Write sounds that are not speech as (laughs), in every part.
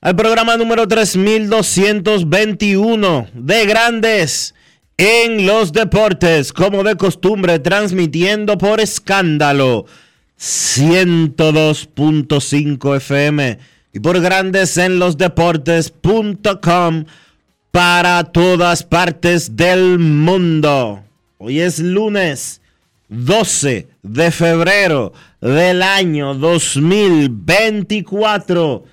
al programa número 3221 de Grandes en los Deportes, como de costumbre, transmitiendo por escándalo 102.5 FM y por Grandes en los Deportes.com para todas partes del mundo. Hoy es lunes 12 de febrero del año 2024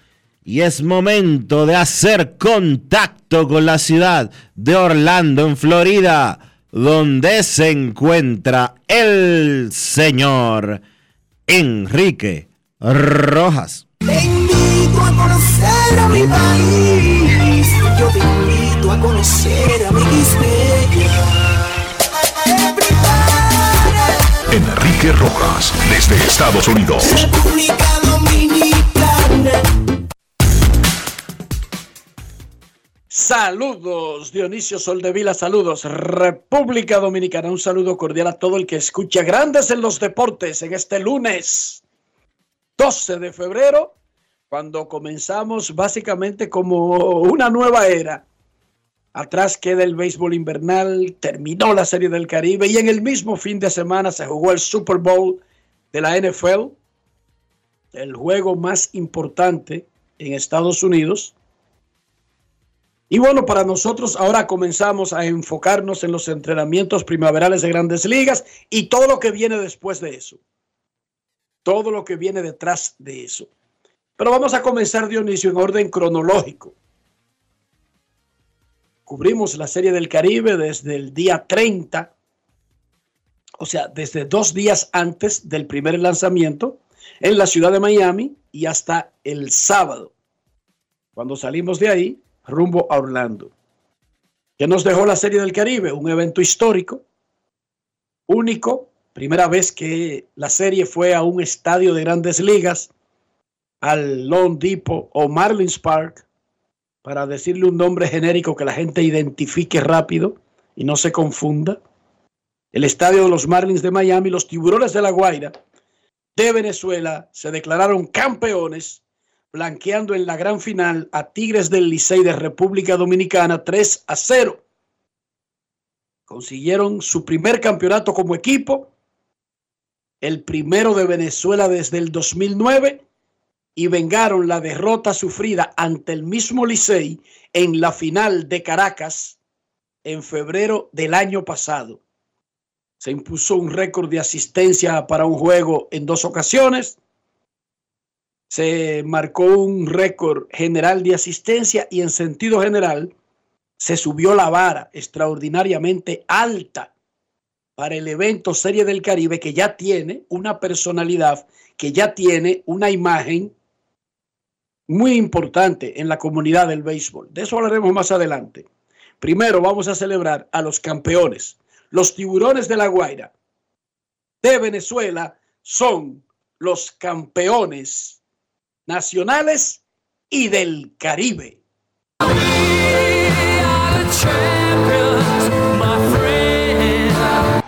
y es momento de hacer contacto con la ciudad de Orlando, en Florida, donde se encuentra el señor Enrique Rojas. Te invito a conocer a mi país. Yo te invito a conocer a mi Enrique Rojas desde Estados Unidos. República Dominicana. Saludos, Dionisio Soldevila, saludos, República Dominicana, un saludo cordial a todo el que escucha Grandes en los Deportes en este lunes 12 de febrero, cuando comenzamos básicamente como una nueva era. Atrás queda el béisbol invernal, terminó la Serie del Caribe y en el mismo fin de semana se jugó el Super Bowl de la NFL, el juego más importante en Estados Unidos. Y bueno, para nosotros ahora comenzamos a enfocarnos en los entrenamientos primaverales de grandes ligas y todo lo que viene después de eso. Todo lo que viene detrás de eso. Pero vamos a comenzar, Dionisio, en orden cronológico. Cubrimos la Serie del Caribe desde el día 30, o sea, desde dos días antes del primer lanzamiento en la ciudad de Miami y hasta el sábado, cuando salimos de ahí rumbo a Orlando. ¿Qué nos dejó la Serie del Caribe? Un evento histórico, único, primera vez que la serie fue a un estadio de grandes ligas, al Lone Depot o Marlins Park, para decirle un nombre genérico que la gente identifique rápido y no se confunda. El estadio de los Marlins de Miami, los Tiburones de la Guaira de Venezuela se declararon campeones blanqueando en la gran final a Tigres del Licey de República Dominicana 3 a 0. Consiguieron su primer campeonato como equipo, el primero de Venezuela desde el 2009 y vengaron la derrota sufrida ante el mismo Licey en la final de Caracas en febrero del año pasado. Se impuso un récord de asistencia para un juego en dos ocasiones se marcó un récord general de asistencia y en sentido general se subió la vara extraordinariamente alta para el evento Serie del Caribe que ya tiene una personalidad, que ya tiene una imagen muy importante en la comunidad del béisbol. De eso hablaremos más adelante. Primero vamos a celebrar a los campeones. Los tiburones de la Guaira de Venezuela son los campeones nacionales y del Caribe.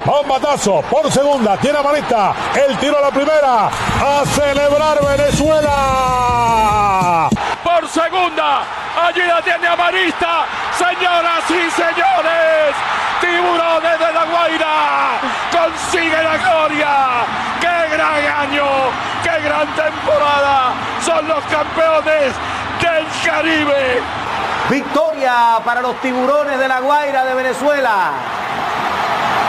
Bombatazo por segunda, tiene Marita, el tiro a la primera, a celebrar Venezuela. Por segunda, allí la tiene Amarista, señoras y señores, tiburones de la Guaira, consigue la gloria, qué gran año, qué gran temporada, son los campeones del Caribe. Victoria para los tiburones de la Guaira de Venezuela.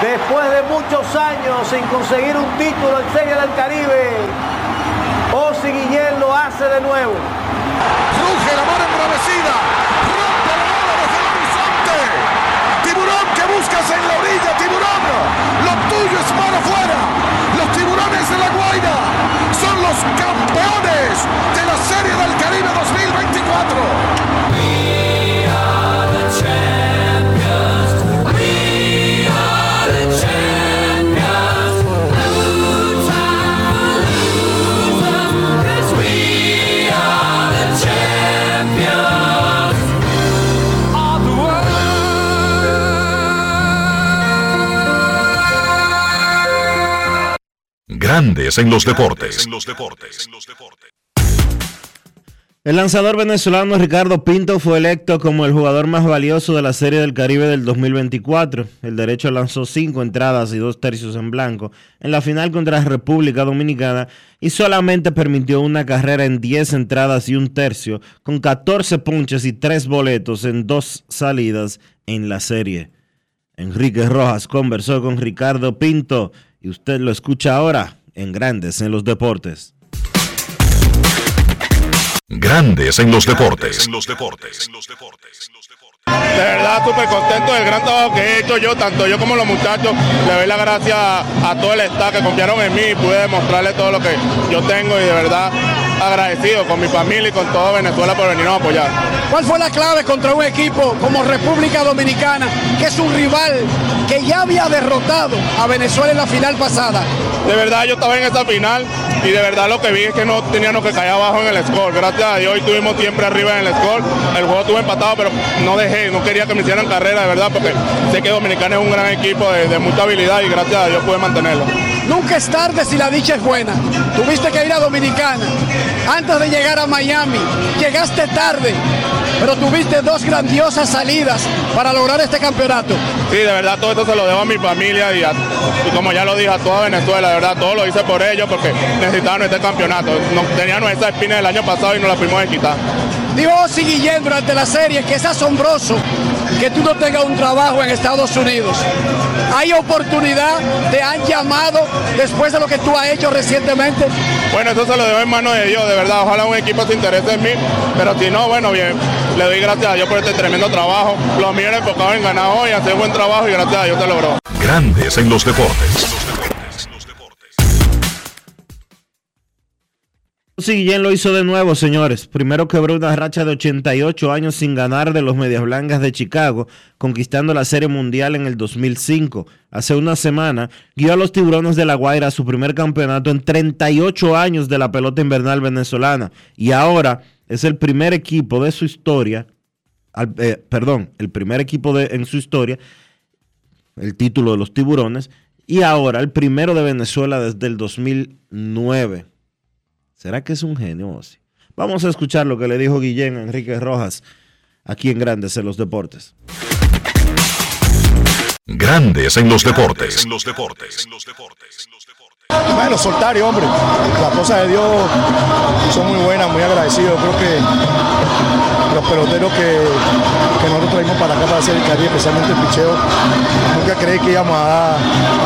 Después de muchos años sin conseguir un título en Serie del Caribe, Osi Guillén lo hace de nuevo. Ruge la mano embravecida, rompe la bola desde el horizonte. Tiburón que buscas en la orilla, tiburón. Lo tuyo es mano fuera. Los tiburones de la Guaira son los campeones de la Serie del Caribe 2024. Grandes en los deportes. El lanzador venezolano Ricardo Pinto fue electo como el jugador más valioso de la Serie del Caribe del 2024. El derecho lanzó cinco entradas y dos tercios en blanco en la final contra la República Dominicana y solamente permitió una carrera en 10 entradas y un tercio, con 14 punches y 3 boletos en dos salidas en la serie. Enrique Rojas conversó con Ricardo Pinto y usted lo escucha ahora en Grandes en los Deportes. Grandes en los deportes. De verdad, súper contento del gran trabajo que he hecho yo, tanto yo como los muchachos. Le doy la gracia a todo el staff que confiaron en mí y pude demostrarle todo lo que yo tengo y de verdad agradecido con mi familia y con todo Venezuela por venirnos a apoyar. ¿Cuál fue la clave contra un equipo como República Dominicana, que es un rival que ya había derrotado a Venezuela en la final pasada? De verdad yo estaba en esa final y de verdad lo que vi es que no teníamos que caer abajo en el score. Gracias a Dios hoy estuvimos siempre arriba en el score. El juego estuvo empatado, pero no dejé, no quería que me hicieran carrera, de verdad, porque sé que Dominicana es un gran equipo de, de mucha habilidad y gracias a Dios pude mantenerlo. Nunca es tarde si la dicha es buena. Tuviste que ir a Dominicana antes de llegar a Miami. Llegaste tarde, pero tuviste dos grandiosas salidas para lograr este campeonato. Sí, de verdad todo esto se lo debo a mi familia y, a- y como ya lo dije a toda Venezuela, de verdad todo lo hice por ellos porque necesitaban este campeonato. No, teníamos esa espina del año pasado y nos la fuimos de quitar. Dijo Ozzy Guillén durante la serie que es asombroso que tú no tengas un trabajo en Estados Unidos. Hay oportunidad, te han llamado después de lo que tú has hecho recientemente. Bueno, eso se lo debo en manos de Dios, de verdad. Ojalá un equipo se interese en mí, pero si no, bueno, bien. Le doy gracias a Dios por este tremendo trabajo. Los míos eran enfocados en ganar hoy, hacer buen trabajo y gracias a Dios se logró. Grandes en los deportes. Si Guillén lo hizo de nuevo, señores. Primero quebró una racha de 88 años sin ganar de los Medias Blancas de Chicago, conquistando la Serie Mundial en el 2005. Hace una semana guió a los Tiburones de La Guaira a su primer campeonato en 38 años de la pelota invernal venezolana. Y ahora es el primer equipo de su historia, eh, perdón, el primer equipo de, en su historia, el título de los Tiburones, y ahora el primero de Venezuela desde el 2009. ¿Será que es un genio? Vamos a escuchar lo que le dijo Guillén a Enrique Rojas aquí en Grandes en los Deportes. Grandes en los deportes. Bueno, soltar y hombre, las cosas de Dios son muy buenas, muy agradecidos. Creo que los peloteros que, que nosotros traímos para acá para hacer el Caribe, especialmente el picheo, nunca creí que íbamos a, dar-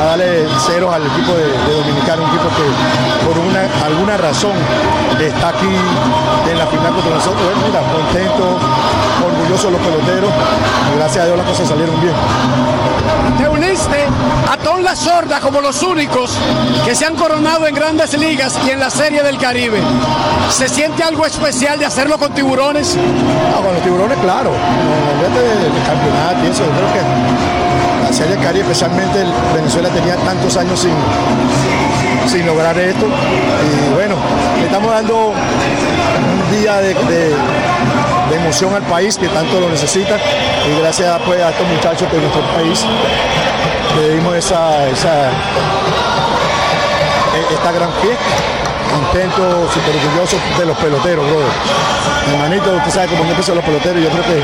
a darle ceros al equipo de, de Dominicano, un equipo que por una, alguna razón está aquí en la final contra nosotros. Bueno, mira, contento, orgulloso de los peloteros, gracias a Dios las cosas salieron bien. Te uniste a Ton La Sorda como los únicos que se han coronado en grandes ligas y en la Serie del Caribe. ¿Se siente algo especial de hacerlo con tiburones? Ah, con los tiburones, claro. No, olvídate de, de campeonato y. Yo creo que la Serie del Caribe, especialmente el Venezuela, tenía tantos años sin, sin lograr esto. Y bueno, le estamos dando un día de, de- emoción al país que tanto lo necesita. Y gracias pues, a estos muchachos de nuestro país le dimos esa, esta gran fiesta. Contento, súper orgulloso de los peloteros, brother. Mi hermanito, usted sabe cómo yo pienso los peloteros. Yo creo que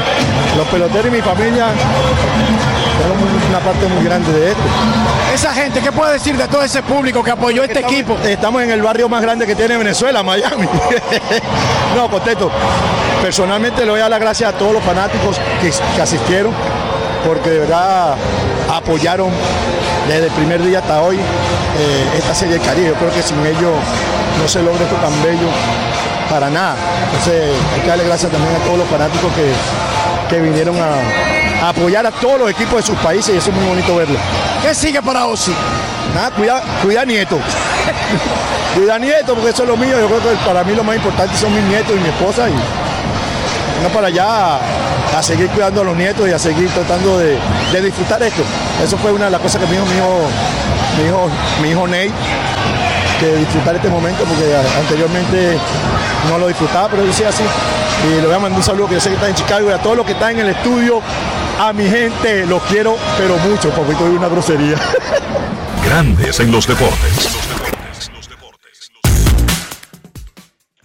los peloteros y mi familia son una parte muy grande de esto. Esa gente, ¿qué puede decir de todo ese público que apoyó este Estamos- equipo? Estamos en el barrio más grande que tiene Venezuela, Miami. (laughs) no, contento. Personalmente le doy a dar las gracias a todos los fanáticos que, que asistieron, porque de verdad apoyaron desde el primer día hasta hoy eh, esta serie del Caribe. Yo creo que sin ellos no se logra esto tan bello para nada. Entonces hay que darle gracias también a todos los fanáticos que, que vinieron a, a apoyar a todos los equipos de sus países y eso es muy bonito verlo. ¿Qué sigue para Osi? Nada, cuida, cuida nieto. (laughs) cuida nieto, porque eso es lo mío. Yo creo que para mí lo más importante son mis nietos y mi esposa. Y no para allá a, seguir cuidando a los nietos y a seguir tratando de, disfrutar esto. Eso fue una de las cosas que me dijo mi hijo, mi hijo, mi hijo Ney, que disfrutar este momento, porque anteriormente no lo disfrutaba, pero decía así. Y le voy a mandar un saludo que yo sé que está en Chicago y a todos los que están en el estudio, a mi gente, los quiero, pero mucho, porque tuve una grosería. (laughs) Grandes en los deportes.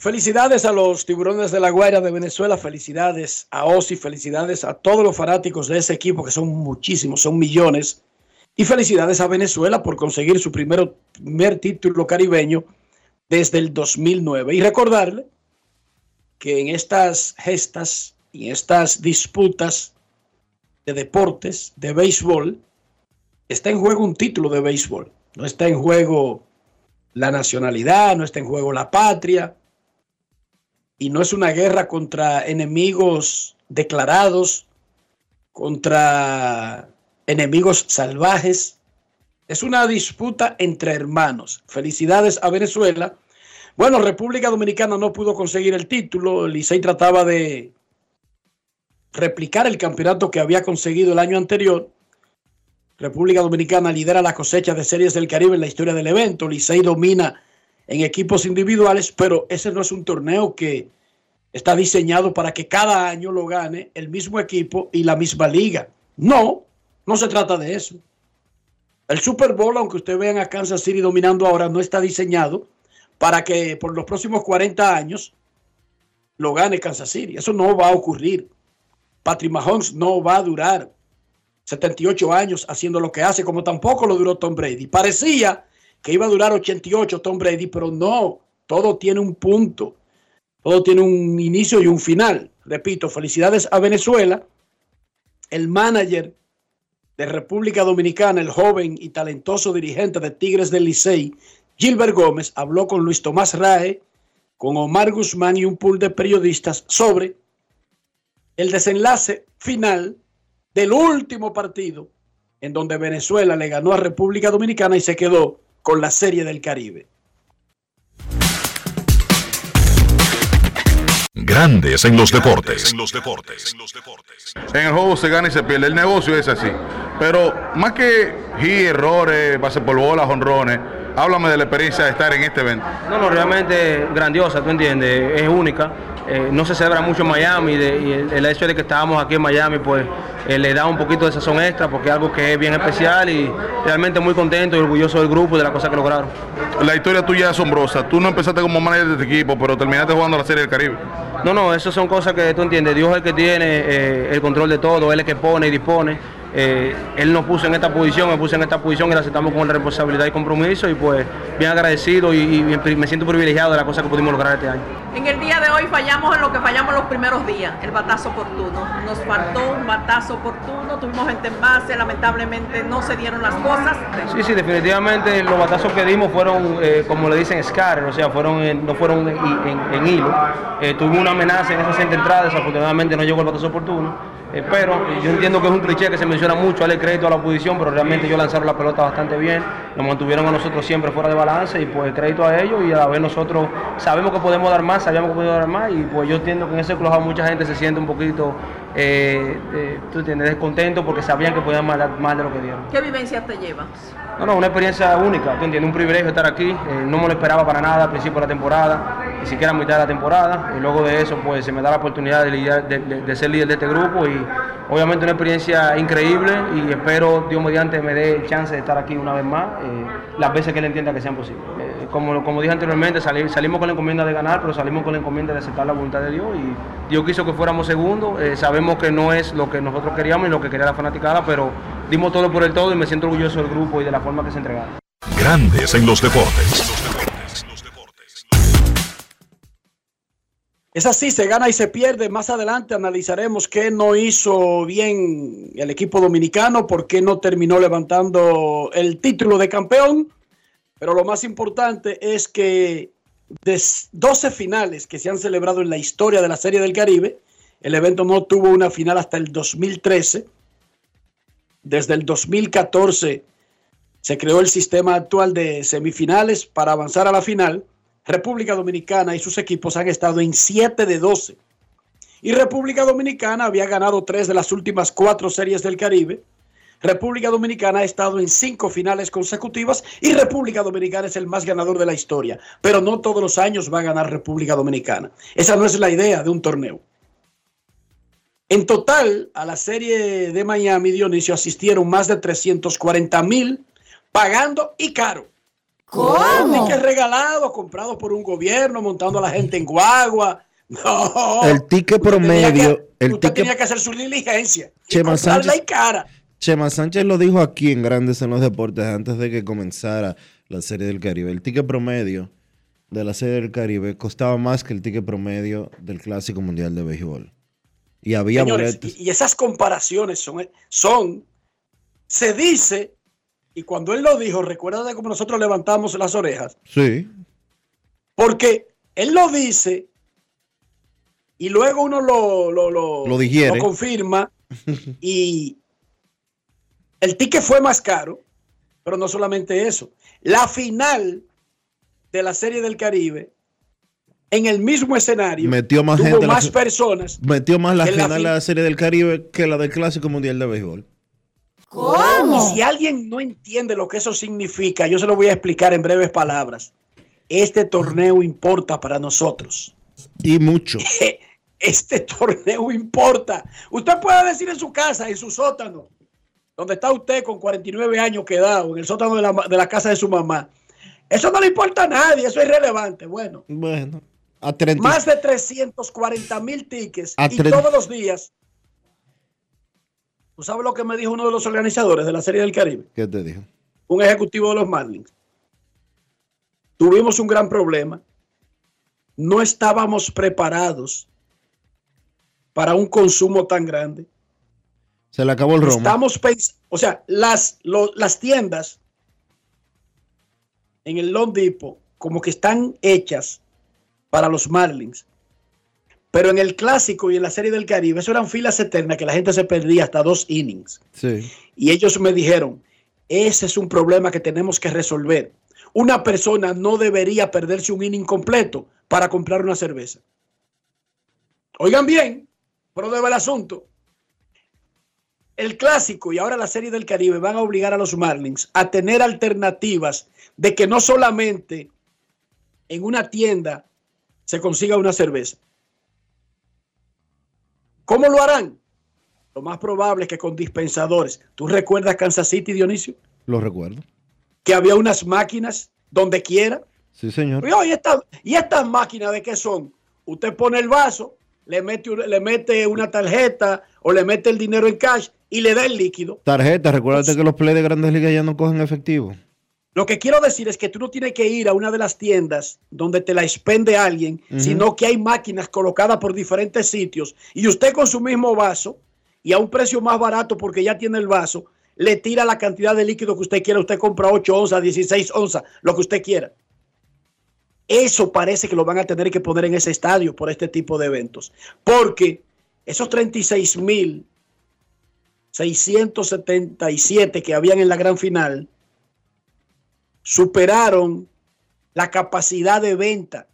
Felicidades a los tiburones de la Guaira de Venezuela, felicidades a Osi, felicidades a todos los fanáticos de ese equipo, que son muchísimos, son millones. Y felicidades a Venezuela por conseguir su primero- primer título caribeño desde el 2009. Y recordarle que en estas gestas y en estas disputas de deportes, de béisbol, está en juego un título de béisbol. No está en juego la nacionalidad, no está en juego la patria. Y no es una guerra contra enemigos declarados, contra enemigos salvajes. Es una disputa entre hermanos. Felicidades a Venezuela. Bueno, República Dominicana no pudo conseguir el título. Licey trataba de replicar el campeonato que había conseguido el año anterior. República Dominicana lidera la cosecha de series del Caribe en la historia del evento. Licey domina en equipos individuales, pero ese no es un torneo que está diseñado para que cada año lo gane el mismo equipo y la misma liga. No, no se trata de eso. El Super Bowl, aunque ustedes vean a Kansas City dominando ahora, no está diseñado para que por los próximos 40 años lo gane Kansas City. Eso no va a ocurrir. Patrick Mahomes no va a durar 78 años haciendo lo que hace, como tampoco lo duró Tom Brady. Parecía que iba a durar 88 Tom Brady, pero no, todo tiene un punto, todo tiene un inicio y un final. Repito, felicidades a Venezuela. El manager de República Dominicana, el joven y talentoso dirigente de Tigres del Licey, Gilbert Gómez, habló con Luis Tomás Rae, con Omar Guzmán y un pool de periodistas sobre el desenlace final del último partido en donde Venezuela le ganó a República Dominicana y se quedó con la Serie del Caribe. Grandes en los deportes. En el juego se gana y se pierde. El negocio es así. Pero más que hit, errores, pase por bolas, honrones, háblame de la experiencia de estar en este evento. No, no, realmente grandiosa, tú entiendes, es única. Eh, no se celebra mucho en Miami de- y el, el hecho de que estábamos aquí en Miami pues eh, le da un poquito de sazón extra porque es algo que es bien especial y realmente muy contento y orgulloso del grupo y de las cosas que lograron. La historia tuya es asombrosa. Tú no empezaste como manager de este equipo, pero terminaste jugando la Serie del Caribe. No, no, eso son cosas que tú entiendes. Dios es el que tiene eh, el control de todo, Él es el que pone y dispone. Eh, él nos puso en esta posición, me puso en esta posición y la aceptamos con la responsabilidad y compromiso y pues bien agradecido y, me siento privilegiado de las cosas que pudimos lograr este año. En el día de hoy fallamos en lo que fallamos los primeros días, el batazo oportuno. Nos faltó un batazo oportuno, tuvimos gente en base, lamentablemente no se dieron las cosas. Sí, sí, definitivamente los batazos que dimos fueron, eh, como le dicen, scatter, o sea, fueron en- no fueron en, en- en hilo. Eh, tuvimos una amenaza en esa siguiente entrada, desafortunadamente no llegó el batazo oportuno. Pero yo entiendo que es un cliché que se menciona mucho, darle crédito a la oposición, pero realmente ellos lanzaron la pelota bastante bien, nos mantuvieron a nosotros siempre fuera de balance y pues crédito a ellos y a la vez nosotros sabemos que podemos dar más, sabíamos que podemos dar más y pues yo entiendo que en ese club mucha gente se siente un poquito eh, eh, tú entiendes, descontento porque sabían que podían más, más de lo que dieron. ¿Qué vivencias te llevas? No, no, una experiencia única, tú entiendes, un privilegio estar aquí, eh, no me lo esperaba para nada al principio de la temporada, ni siquiera a mitad de la temporada, y luego de eso pues se me da la oportunidad de, lidiar- de- de- de ser líder de este grupo y obviamente una experiencia increíble y espero Dios mediante me dé chance de estar aquí una vez más, eh, las veces que él entienda que sean posibles. Como, como dije anteriormente, salimos con la encomienda de ganar, pero salimos con la encomienda de aceptar la voluntad de Dios y Dios quiso que fuéramos segundos, eh, sabemos que no es lo que nosotros queríamos y lo que quería la fanaticada, pero dimos todo por el todo y me siento orgulloso del grupo y de la forma que se entregaron. Grandes en los deportes. Es así, se gana y se pierde. Más adelante analizaremos qué no hizo bien el equipo dominicano, por qué no terminó levantando el título de campeón. Pero lo más importante es que de 12 finales que se han celebrado en la historia de la Serie del Caribe, el evento no tuvo una final hasta el 2013. Desde el 2014 se creó el sistema actual de semifinales para avanzar a la final. República Dominicana y sus equipos han estado en 7 de 12. Y República Dominicana había ganado tres de las últimas cuatro series del Caribe. República Dominicana ha estado en cinco finales consecutivas y República Dominicana es el más ganador de la historia. Pero no todos los años va a ganar República Dominicana. Esa no es la idea de un torneo. En total, a la serie de Miami, Dionisio, asistieron más de 340 mil pagando y caro. ¿Cómo? Tickets regalados, comprados por un gobierno, montando a la gente en guagua. No. El ticket Usted tenía promedio, que- el usted ticket tenía que hacer su diligencia. Chema Sánchez- y cara. Chema Sánchez lo dijo aquí en Grandes en los Deportes antes de que comenzara la Serie del Caribe. El ticket promedio de la Serie del Caribe costaba más que el ticket promedio del Clásico Mundial de Béisbol. Y había Señores, boletos. y, esas comparaciones son, son, se dice, y cuando él lo dijo, recuerda de cómo nosotros levantamos las orejas, Sí. porque él lo dice y luego uno lo, lo, lo, Lo lo confirma (laughs) y el ticket fue más caro, pero no solamente eso. La final de la Serie del Caribe, en el mismo escenario, Metió más tuvo gente. más personas. Metió más la en la final de la Serie del Caribe que la del Clásico Mundial de Béisbol. Y si alguien no entiende lo que eso significa, yo se lo voy a explicar en breves palabras. Este torneo importa para nosotros. Y mucho. (laughs) Este torneo importa. Usted puede decir en su casa, en su sótano, donde está usted con 49 años quedado, en el sótano de la, de la casa de su mamá. Eso no le importa a nadie, eso es irrelevante. Bueno, Bueno. A 30. más de 340 mil tickets A y todos los días. ¿Tú sabes lo que me dijo uno de los organizadores de la Serie del Caribe? ¿Qué te dijo? un ejecutivo de los Marlins. Tuvimos un gran problema. No estábamos preparados para un consumo tan grande. Se le acabó el romo. Estamos pens- o sea, las, lo- las tiendas en el Long Depot como que están hechas para los Marlins. Pero en el clásico y en la serie del Caribe, eso eran filas eternas que la gente se perdía hasta dos innings. Sí. Y ellos me dijeron, ese es un problema que tenemos que resolver. Una persona no debería perderse un inning completo para comprar una cerveza. Oigan bien, pero debe el asunto. El clásico y ahora la serie del Caribe van a obligar a los Marlins a tener alternativas de que no solamente en una tienda se consiga una cerveza. ¿Cómo lo harán? Lo más probable es que con dispensadores. ¿Tú recuerdas Kansas City, Dionisio? Lo recuerdo. Que había unas máquinas donde quiera. Sí, señor. ¿y, esta- ¿Y estas máquinas de qué son? Usted pone el vaso, le mete, le mete una tarjeta o le mete el dinero en cash y le da el líquido. Tarjeta, recuérdate que los play de grandes ligas ya no cogen efectivo. Lo que quiero decir es que tú no tienes que ir a una de las tiendas donde te la expende alguien, sino que hay máquinas colocadas por diferentes sitios y usted con su mismo vaso y a un precio más barato porque ya tiene el vaso, le tira la cantidad de líquido que usted quiera. Usted compra 8 onzas, 16 onzas, lo que usted quiera. Eso parece que lo van a tener que poner en ese estadio por este tipo de eventos. Porque esos 36 mil 677 que habían en la gran final superaron la capacidad de venta,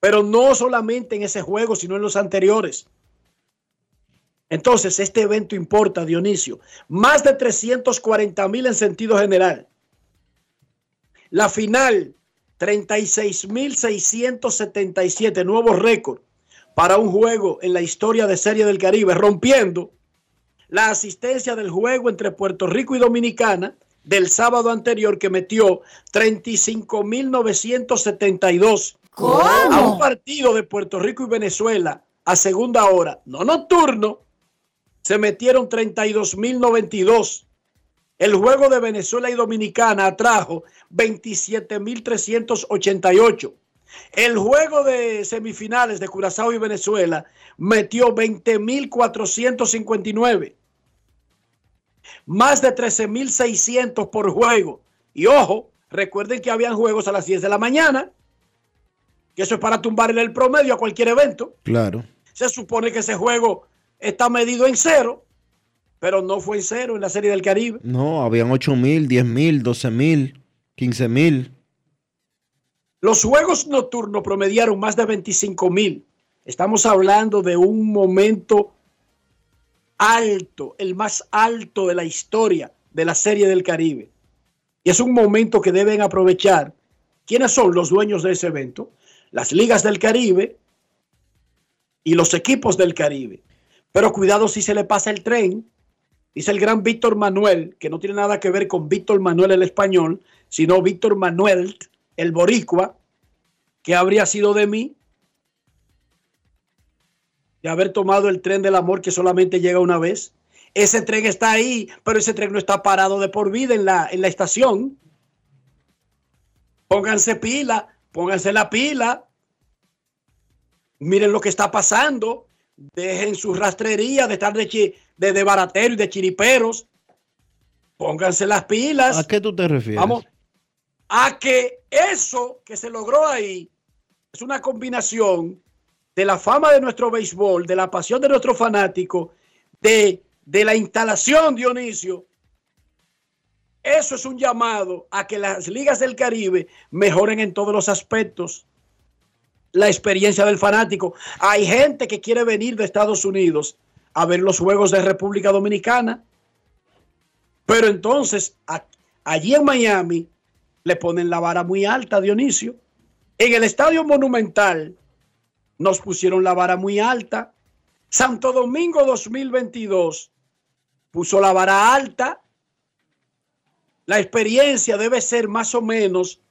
pero no solamente en ese juego, sino en los anteriores. Entonces, este evento importa, Dionisio. Más de 340 mil en sentido general. La final, 36.677, nuevo récord para un juego en la historia de Serie del Caribe, rompiendo la asistencia del juego entre Puerto Rico y Dominicana del sábado anterior que metió 35.972 a un partido de Puerto Rico y Venezuela a segunda hora, no nocturno, se metieron 32.092. El juego de Venezuela y Dominicana atrajo 27.388. El juego de semifinales de Curazao y Venezuela metió 20.459. Más de 13.600 por juego. Y ojo, recuerden que habían juegos a las 10 de la mañana, que eso es para tumbarle el promedio a cualquier evento. Claro. Se supone que ese juego está medido en cero, pero no fue en cero en la Serie del Caribe. No, habían 8 mil, 10 mil, 12 mil, 15 mil. Los juegos nocturnos promediaron más de 25 mil. Estamos hablando de un momento alto, el más alto de la historia de la Serie del Caribe. Y es un momento que deben aprovechar. ¿Quiénes son los dueños de ese evento? Las ligas del Caribe y los equipos del Caribe. Pero cuidado si se le pasa el tren. Dice el gran Víctor Manuel, que no tiene nada que ver con Víctor Manuel el español, sino Víctor Manuel el boricua, que habría sido de mí de haber tomado el tren del amor que solamente llega una vez. Ese tren está ahí, pero ese tren no está parado de por vida en la, en la estación. Pónganse pila, pónganse la pila. Miren lo que está pasando. Dejen su rastrería de estar de, chi, de, de baratero y de chiriperos. Pónganse las pilas. ¿A qué tú te refieres? Vamos a que eso que se logró ahí es una combinación de la fama de nuestro béisbol, de la pasión de nuestro fanático, de, de la instalación, Dionisio. Eso es un llamado a que las ligas del Caribe mejoren en todos los aspectos la experiencia del fanático. Hay gente que quiere venir de Estados Unidos a ver los juegos de República Dominicana, pero entonces allí en Miami le ponen la vara muy alta, Dionisio. En el Estadio Monumental nos pusieron la vara muy alta. Santo Domingo 2022 puso la vara alta. La experiencia debe ser más o menos,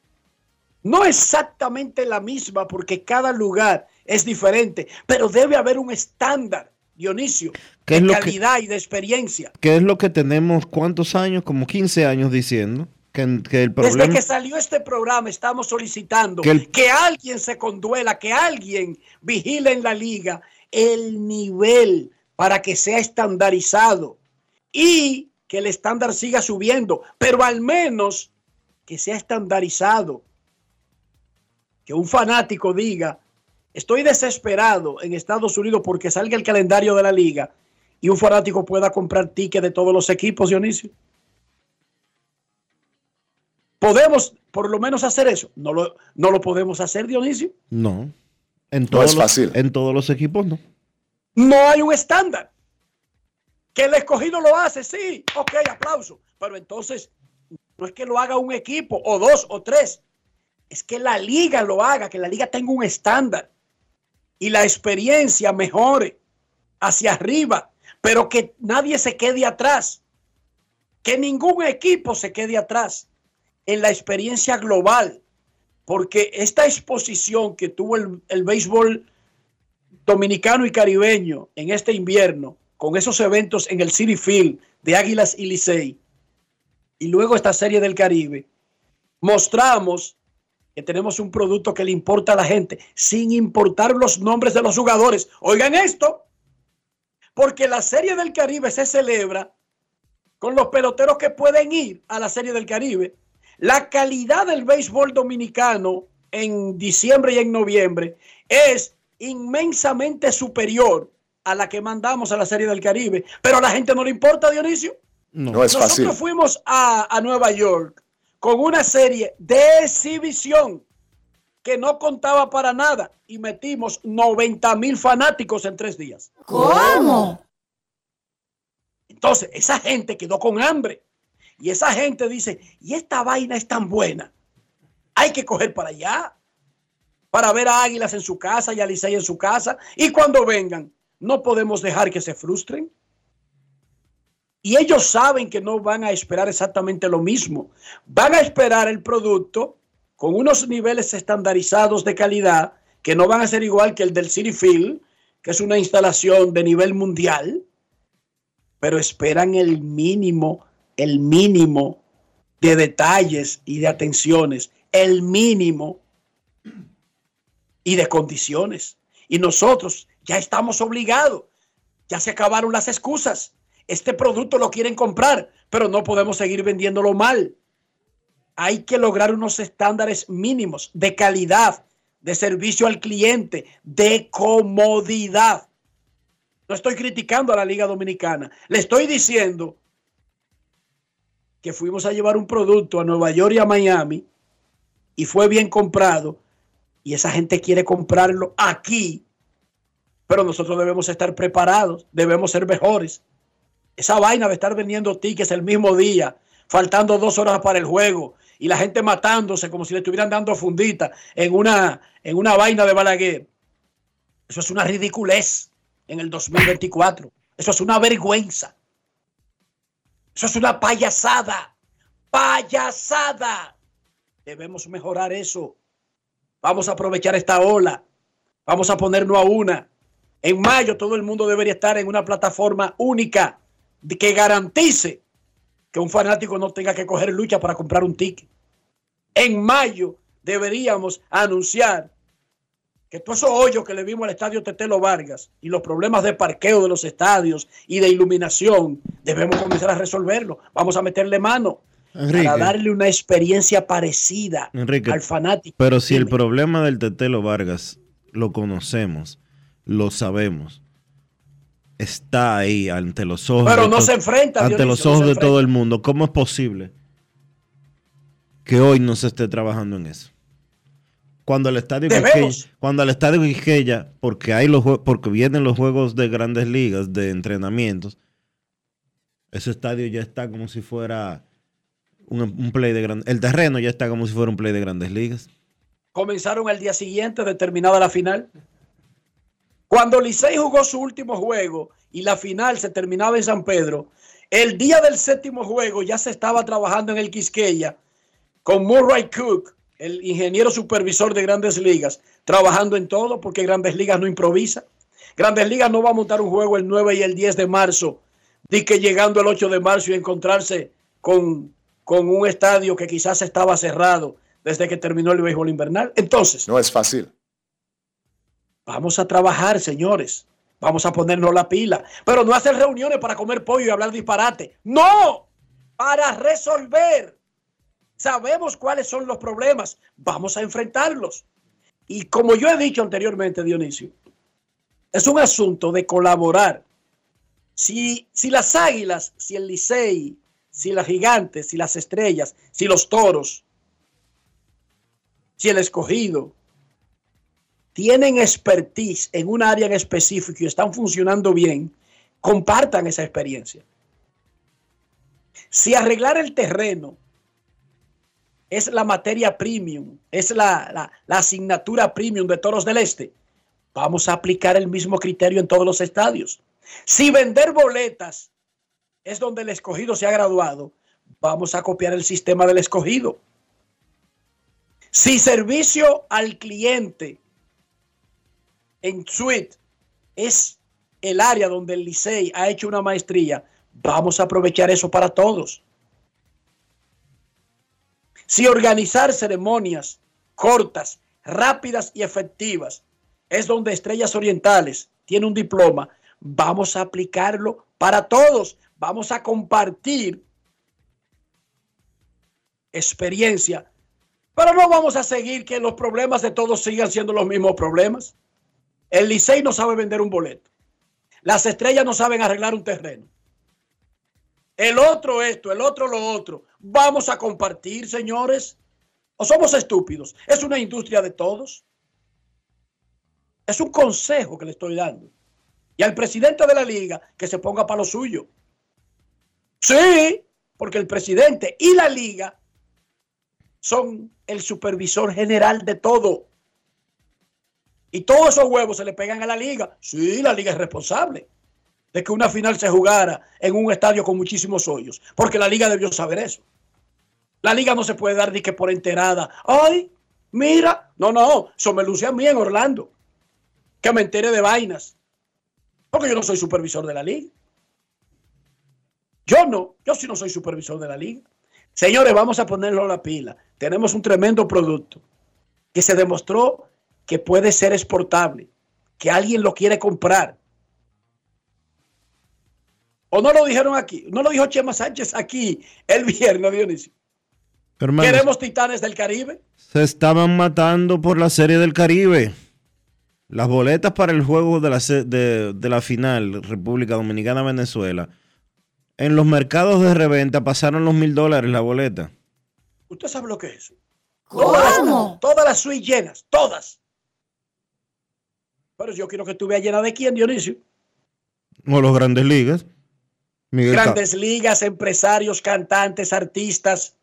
no exactamente la misma, porque cada lugar es diferente, pero debe haber un estándar, Dionisio, ¿Qué es de que- calidad y de experiencia. ¿Qué es lo que tenemos cuántos años? Como 15 años diciendo. Que, que el Desde que salió este programa estamos solicitando Que que, alguien se conduela, que alguien vigile en la liga el nivel para que sea estandarizado y que el estándar siga subiendo, pero al menos que sea estandarizado. Que un fanático diga, estoy desesperado en Estados Unidos porque salga el calendario de la liga y un fanático pueda comprar tickets de todos los equipos, Dionisio. ¿Podemos por lo menos hacer eso? No lo, no lo podemos hacer, Dionisio. No. En todos, es los, fácil. en todos los equipos no. No hay un estándar. Que el escogido lo hace, sí, ok, aplauso. Pero entonces, no es que lo haga un equipo, o dos, o tres. Es que la liga lo haga, que la liga tenga un estándar. Y la experiencia mejore hacia arriba. Pero que nadie se quede atrás. Que ningún equipo se quede atrás en la experiencia global. Porque esta exposición que tuvo el, el béisbol dominicano y caribeño en este invierno, con esos eventos en el City Field de Águilas y Licey, y luego esta serie del Caribe, mostramos que tenemos un producto que le importa a la gente, sin importar los nombres de los jugadores. Oigan esto, porque la serie del Caribe se celebra con los peloteros que pueden ir a la serie del Caribe. La calidad del béisbol dominicano en diciembre y en noviembre es inmensamente superior a la que mandamos a la Serie del Caribe. Pero a la gente no le importa, Dionisio. No, No es Nosotros fácil. fuimos a, a Nueva York con una serie de exhibición que no contaba para nada y metimos 90 mil fanáticos en tres días. ¿Cómo? Entonces, esa gente quedó con hambre. Y esa gente dice, y esta vaina es tan buena. Hay que coger para allá. Para ver a Águilas en su casa y a en su casa. Y cuando vengan, no podemos dejar que se frustren. Y ellos saben que no van a esperar exactamente lo mismo. Van a esperar el producto con unos niveles estandarizados de calidad que no van a ser igual que el del City Field, que es una instalación de nivel mundial, pero esperan el mínimo, el mínimo de detalles y de atenciones, el mínimo y de condiciones. Y nosotros ya estamos obligados, ya se acabaron las excusas. Este producto lo quieren comprar, pero no podemos seguir vendiéndolo mal. Hay que lograr unos estándares mínimos de calidad, de servicio al cliente, de comodidad. No estoy criticando a la Liga Dominicana. Le estoy diciendo que fuimos a llevar un producto a Nueva York y a Miami y fue bien comprado y esa gente quiere comprarlo aquí, pero nosotros debemos estar preparados, debemos ser mejores. Esa vaina de estar vendiendo tickets el mismo día, faltando dos horas para el juego y la gente matándose como si le estuvieran dando fundita en una, en una vaina de Balaguer. Eso es una ridiculez en el 2024. Eso es una vergüenza. Eso es una payasada. Payasada. Debemos mejorar eso. Vamos a aprovechar esta ola. Vamos a ponernos a una. En mayo todo el mundo debería estar en una plataforma única que garantice que un fanático no tenga que coger lucha para comprar un ticket. En mayo deberíamos anunciar que todos esos hoyos que le vimos al estadio Tetelo Vargas y los problemas de parqueo de los estadios y de iluminación, debemos comenzar a resolverlo. Vamos a meterle mano para darle una experiencia parecida al fanático. Pero si el problema del Tetelo Vargas lo conocemos, lo sabemos, está ahí ante los ojos. Pero no se enfrenta ante los ojos de todo el mundo. ¿Cómo es posible que hoy no se esté trabajando en eso? Cuando el estadio Quisqueya, cuando el estadio Quisqueya, porque hay los porque vienen los juegos de grandes ligas de entrenamientos, ese estadio ya está como si fuera un, play de grandes, el terreno ya está como si fuera un play de grandes ligas. Comenzaron el día siguiente, determinada la final. Cuando Licey jugó su último juego y la final se terminaba en San Pedro, el día del séptimo juego ya se estaba trabajando en el Quisqueya con Murray Cook, el ingeniero supervisor de grandes ligas, trabajando en todo, porque grandes ligas no improvisa. Grandes ligas no va a montar un juego el 9 y el 10 de marzo, de que llegando el 8 de marzo y encontrarse con, con un estadio que quizás estaba cerrado desde que terminó el béisbol invernal. Entonces. No es fácil. Vamos a trabajar, señores. Vamos a ponernos la pila. Pero no hacer reuniones para comer pollo y hablar disparate. No, para resolver Sabemos cuáles son los problemas. Vamos a enfrentarlos. Y como yo he dicho anteriormente, Dionisio, es un asunto de colaborar. Si, si las águilas, si el Licey, si las gigantes, si las estrellas, si los toros, si el escogido, tienen expertise en un área en específico y están funcionando bien, compartan esa experiencia. Si arreglar el terreno es la materia premium, es la, asignatura premium de Toros del Este. Vamos a aplicar el mismo criterio en todos los estadios. Si vender boletas es donde el escogido se ha graduado, vamos a copiar el sistema del escogido. Si servicio al cliente en suite es el área donde el Licey ha hecho una maestría, vamos a aprovechar eso para todos. Si organizar ceremonias cortas, rápidas y efectivas es donde Estrellas Orientales tiene un diploma, vamos a aplicarlo para todos. Vamos a compartir experiencia, pero no vamos a seguir que los problemas de todos sigan siendo los mismos problemas. El Licey no sabe vender un boleto. Las estrellas no saben arreglar un terreno el otro esto, el otro lo otro. Vamos a compartir, señores. ¿O somos estúpidos? Es una industria de todos. Es un consejo que le estoy dando. Y al presidente de la liga que se ponga para lo suyo. Sí, porque el presidente y la liga son el supervisor general de todo. Y todos esos huevos se le pegan a la liga. Sí, la liga es responsable de que una final se jugara en un estadio con muchísimos hoyos, porque la liga debió saber eso. La liga no se puede dar ni que por enterada. Ay, mira, no, no, eso me luce a mí en Orlando, que me entere de vainas, porque yo no soy supervisor de la liga. Yo no, yo sí no soy supervisor de la liga. Señores, vamos a ponerlo a la pila. Tenemos un tremendo producto que se demostró que puede ser exportable, que alguien lo quiere comprar. ¿O no lo dijeron aquí? ¿No lo dijo Chema Sánchez aquí el (laughs) viernes, Dionisio? Hermanos, ¿Queremos titanes del Caribe? se estaban matando por la serie del Caribe. Las boletas para el juego de la, de, de la final, República Dominicana-Venezuela, en los mercados de reventa pasaron los mil dólares la boleta. ¿Usted sabe lo que es eso? Todas las, todas las suites llenas, todas. Pero yo quiero que tú veas llena de quién, Dionisio. O los grandes ligas. Grandes ligas, empresarios, cantantes, artistas,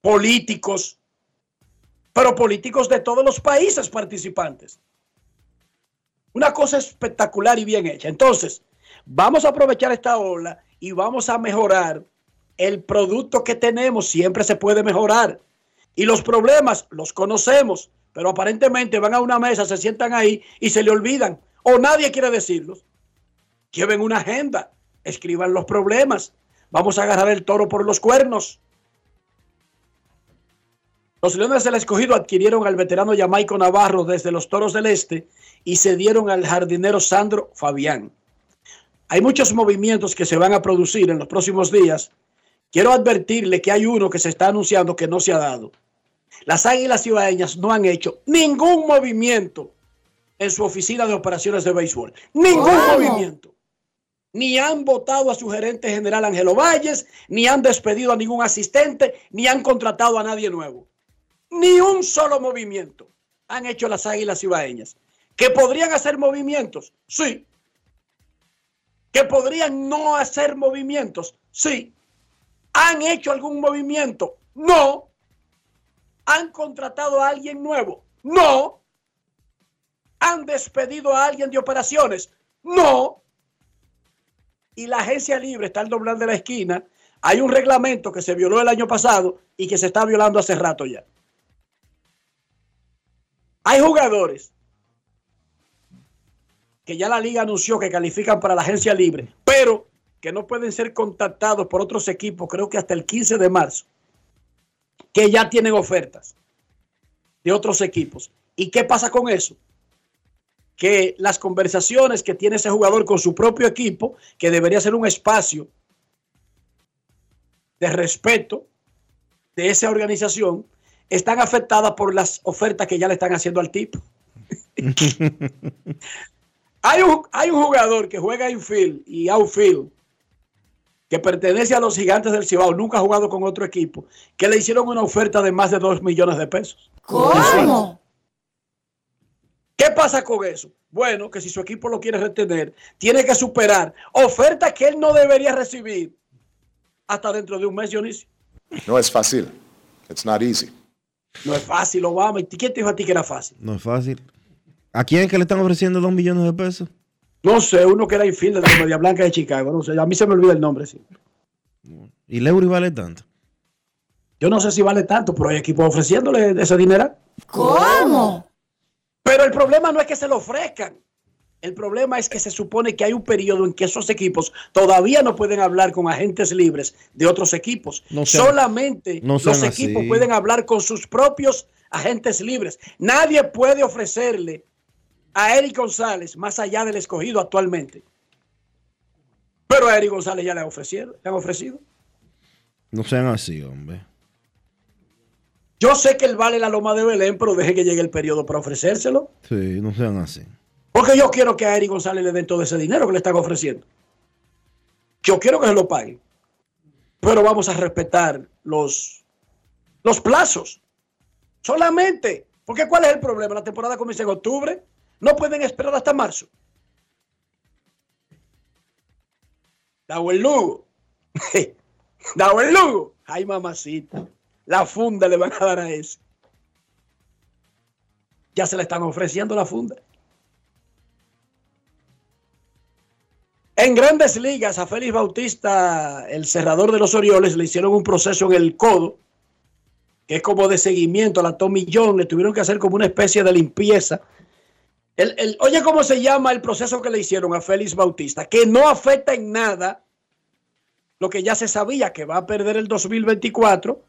políticos, pero políticos de todos los países participantes. Una cosa espectacular y bien hecha. Entonces, vamos a aprovechar esta ola y vamos a mejorar el producto que tenemos. Siempre se puede mejorar. Y los problemas los conocemos, pero aparentemente van a una mesa, se sientan ahí y se le olvidan. O nadie quiere decirlos. Lleven una agenda, escriban los problemas. Vamos a agarrar el toro por los cuernos. Los Leones del Escogido adquirieron al veterano Jamaico Navarro desde los Toros del Este y cedieron al jardinero Sandro Fabián. Hay muchos movimientos que se van a producir en los próximos días. Quiero advertirle que hay uno que se está anunciando que no se ha dado. Las Águilas Cibaeñas no han hecho ningún movimiento en su oficina de operaciones de béisbol. Ningún movimiento. Ni han votado a su gerente general Angelo Valles, ni han despedido a ningún asistente, ni han contratado a nadie nuevo. Ni un solo movimiento han hecho las Águilas Cibaeñas. ¿Que podrían hacer movimientos? Sí. ¿Que podrían no hacer movimientos? Sí. ¿Han hecho algún movimiento? No. ¿Han contratado a alguien nuevo? No. ¿Han despedido a alguien de operaciones? No. Y la agencia libre está al doblar de la esquina. Hay un reglamento que se violó el año pasado y que se está violando hace rato ya. Hay jugadores que ya la liga anunció que califican para la agencia libre, pero que no pueden ser contactados por otros equipos, creo que hasta el 15 de marzo, que ya tienen ofertas de otros equipos. ¿Y qué pasa con eso? Que las conversaciones que tiene ese jugador con su propio equipo, que debería ser un espacio de respeto de esa organización, están afectadas por las ofertas que ya le están haciendo al tipo. (laughs) Hay un, hay un jugador que juega infield y outfield que pertenece a los gigantes del Cibao, nunca ha jugado con otro equipo, que le hicieron una oferta de más de 2 millones de pesos. ¿Cómo? ¿Qué pasa con eso? Bueno, que si su equipo lo quiere retener, tiene que superar ofertas que él no debería recibir hasta dentro de un mes, Dionisio. No es fácil. It's not easy. No es fácil, Obama. ¿Y quién te dijo a ti que era fácil? No es fácil. ¿A quién es que le están ofreciendo dos millones de pesos? No sé, uno que era infield de la Media Blanca de Chicago. No sé, a mí se me olvida el nombre, sí. ¿Y Leury vale tanto? Yo no sé si vale tanto, pero hay equipos ofreciéndole ese dinero. ¿Cómo? Pero el problema no es que se lo ofrezcan. El problema es que se supone que hay un periodo en que esos equipos todavía no pueden hablar con agentes libres de otros equipos. No sean- Solamente no los equipos así. pueden hablar con sus propios agentes libres. Nadie puede ofrecerle a Eric González más allá del escogido actualmente. Pero a Eric González ya le han ofrecido. Le han ofrecido. No sean así, hombre. Yo sé que él vale la loma de Belén, pero deje que llegue el periodo para ofrecérselo. Sí, no sean así. Porque yo quiero que a Eric González le den todo ese dinero que le están ofreciendo. Yo quiero que se lo paguen. Pero vamos a respetar los, los plazos. Solamente. Porque ¿cuál es el problema? La temporada comienza en octubre. No pueden esperar hasta marzo. Dao el Lugo. (laughs) Dao el Lugo. Ay, mamacita. La funda le van a dar a ese. Ya se le están ofreciendo la funda. En grandes ligas, a Félix Bautista, el cerrador de los Orioles, le hicieron un proceso en el codo, que es como de seguimiento a la Tommy John. Le tuvieron que hacer como una especie de limpieza. El- el- oye, ¿cómo se llama el proceso que le hicieron a Félix Bautista? Que no afecta en nada lo que ya se sabía, que va a perder el 2024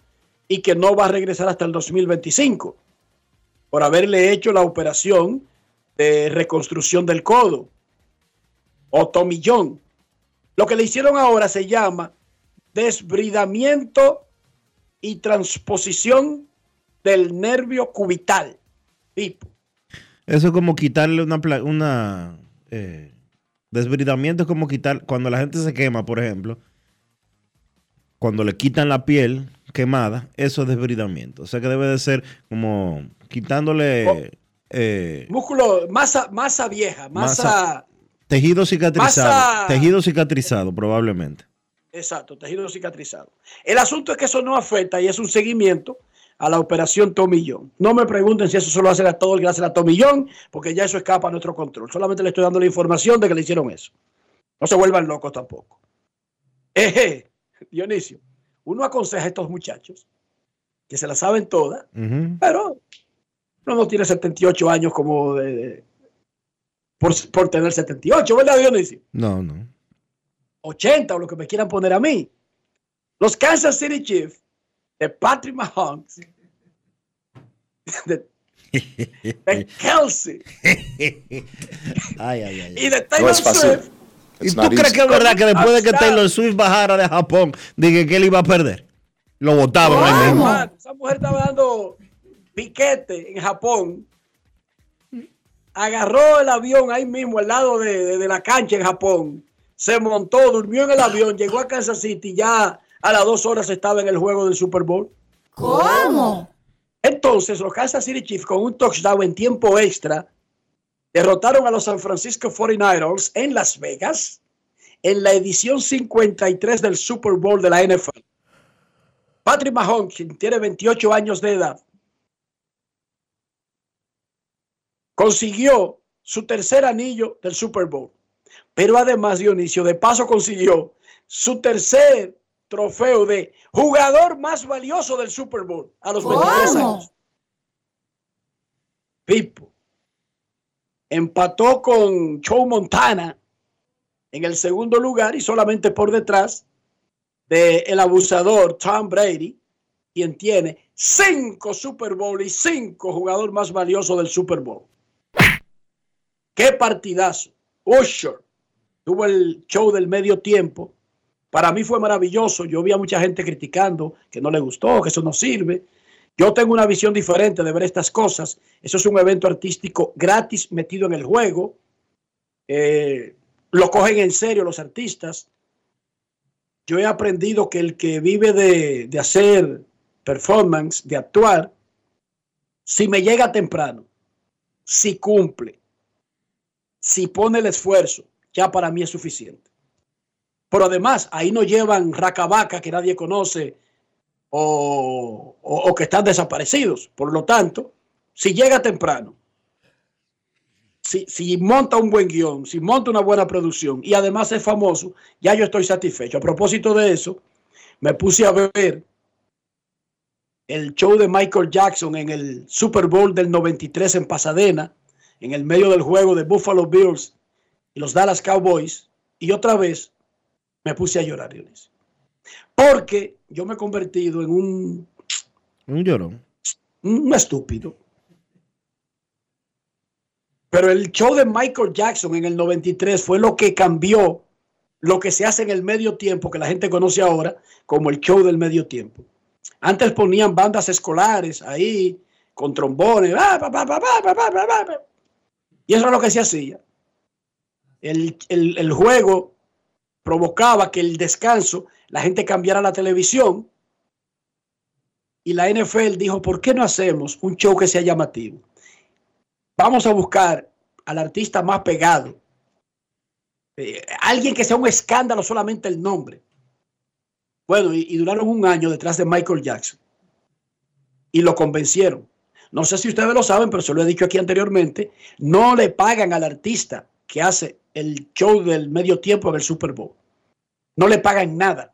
y que no va a regresar hasta el 2025 por haberle hecho la operación de reconstrucción del codo o tomillón. Lo que le hicieron ahora se llama desbridamiento y transposición del nervio cubital. Tipo. Eso es como quitarle una, una eh, desbridamiento, es como quitar, cuando la gente se quema, por ejemplo, cuando le quitan la piel quemada, eso es desbridamiento. O sea que debe de ser como quitándole eh, Músculo, masa, masa vieja, masa, Masa- tejido cicatrizado. Masa- Tejido cicatrizado, probablemente. exacto, tejido cicatrizado. El asunto es que eso no afecta y es un seguimiento a la operación Tomillón. No me pregunten si eso solo hace a todo el que hace la Tomillón, porque ya eso escapa a nuestro control. Solamente le estoy dando la información de que le hicieron eso. No se vuelvan locos tampoco. Eje, Dionisio, uno aconseja a estos muchachos que se la saben todas, pero uno no tiene 78 años como de, de- por, por tener 78, ¿verdad, Dionisio? No, no. 80 o lo que me quieran poner a mí. Los Kansas City Chiefs de Patrick Mahomes, de, de (laughs) Kelsey Ay, ay, ay. y de Taylor Swift. ¿Y tú crees que es verdad que después de que Taylor Swift bajara de Japón, dije que él iba a perder? Lo mismo. Hermano, esa mujer estaba dando piquete en Japón. Agarró el avión ahí mismo, al lado de, de- de la cancha en Japón. Se montó, durmió en el avión, llegó a Kansas City. Ya a las dos horas estaba en el juego del Super Bowl. ¿Cómo? Entonces, los Kansas City Chiefs, con un touchdown en tiempo extra, derrotaron a los San Francisco 49ers en Las Vegas en la edición 53 del Super Bowl de la NFL. Patrick Mahomes, quien tiene 28 años de edad, consiguió su tercer anillo del Super Bowl. Pero además, Dionisio, de paso consiguió su tercer trofeo de jugador más valioso del Super Bowl a los 23 ¿Cómo? años. Pipo. Empató con Joe Montana en el segundo lugar y solamente por detrás del el abusador Tom Brady, quien tiene cinco Super Bowl y cinco jugador más valioso del Super Bowl. ¡Qué partidazo! Usher tuvo el show del medio tiempo. Para mí fue maravilloso. Yo vi a mucha gente criticando que no le gustó, que eso no sirve. Yo tengo una visión diferente de ver estas cosas. Eso es un evento artístico gratis metido en el juego. Eh, lo cogen en serio los artistas. Yo he aprendido que el que vive de, de hacer performance, de actuar, si me llega temprano, si cumple, si pone el esfuerzo, ya para mí es suficiente. Pero además, ahí no llevan racabaca que nadie conoce o, o- que están desaparecidos. Por lo tanto, si llega temprano, si, si monta un buen guion, si monta una buena producción y además es famoso, ya yo estoy satisfecho. A propósito de eso, me puse a ver el show de Michael Jackson en el Super Bowl del 93 en Pasadena, en el medio del juego de Buffalo Bills y los Dallas Cowboys, y otra vez me puse a llorar, Dionisio. Porque yo me he convertido en un... Un llorón. Un estúpido. Pero el show de Michael Jackson en el 93 fue lo que cambió lo que se hace en el medio tiempo, que la gente conoce ahora como el show del medio tiempo. Antes ponían bandas escolares ahí, con trombones, y eso es lo que se hacía. El, el, el juego provocaba que el descanso, la gente cambiara la televisión y la NFL dijo, ¿por qué no hacemos un show que sea llamativo? Vamos a buscar al artista más pegado Eh, alguien que sea un escándalo solamente el nombre. Bueno, y, y duraron un año detrás de Michael Jackson. Y lo convencieron. No sé si ustedes lo saben, pero se lo he dicho aquí anteriormente. No le pagan al artista que hace el show del medio tiempo en el Super Bowl. No le pagan nada.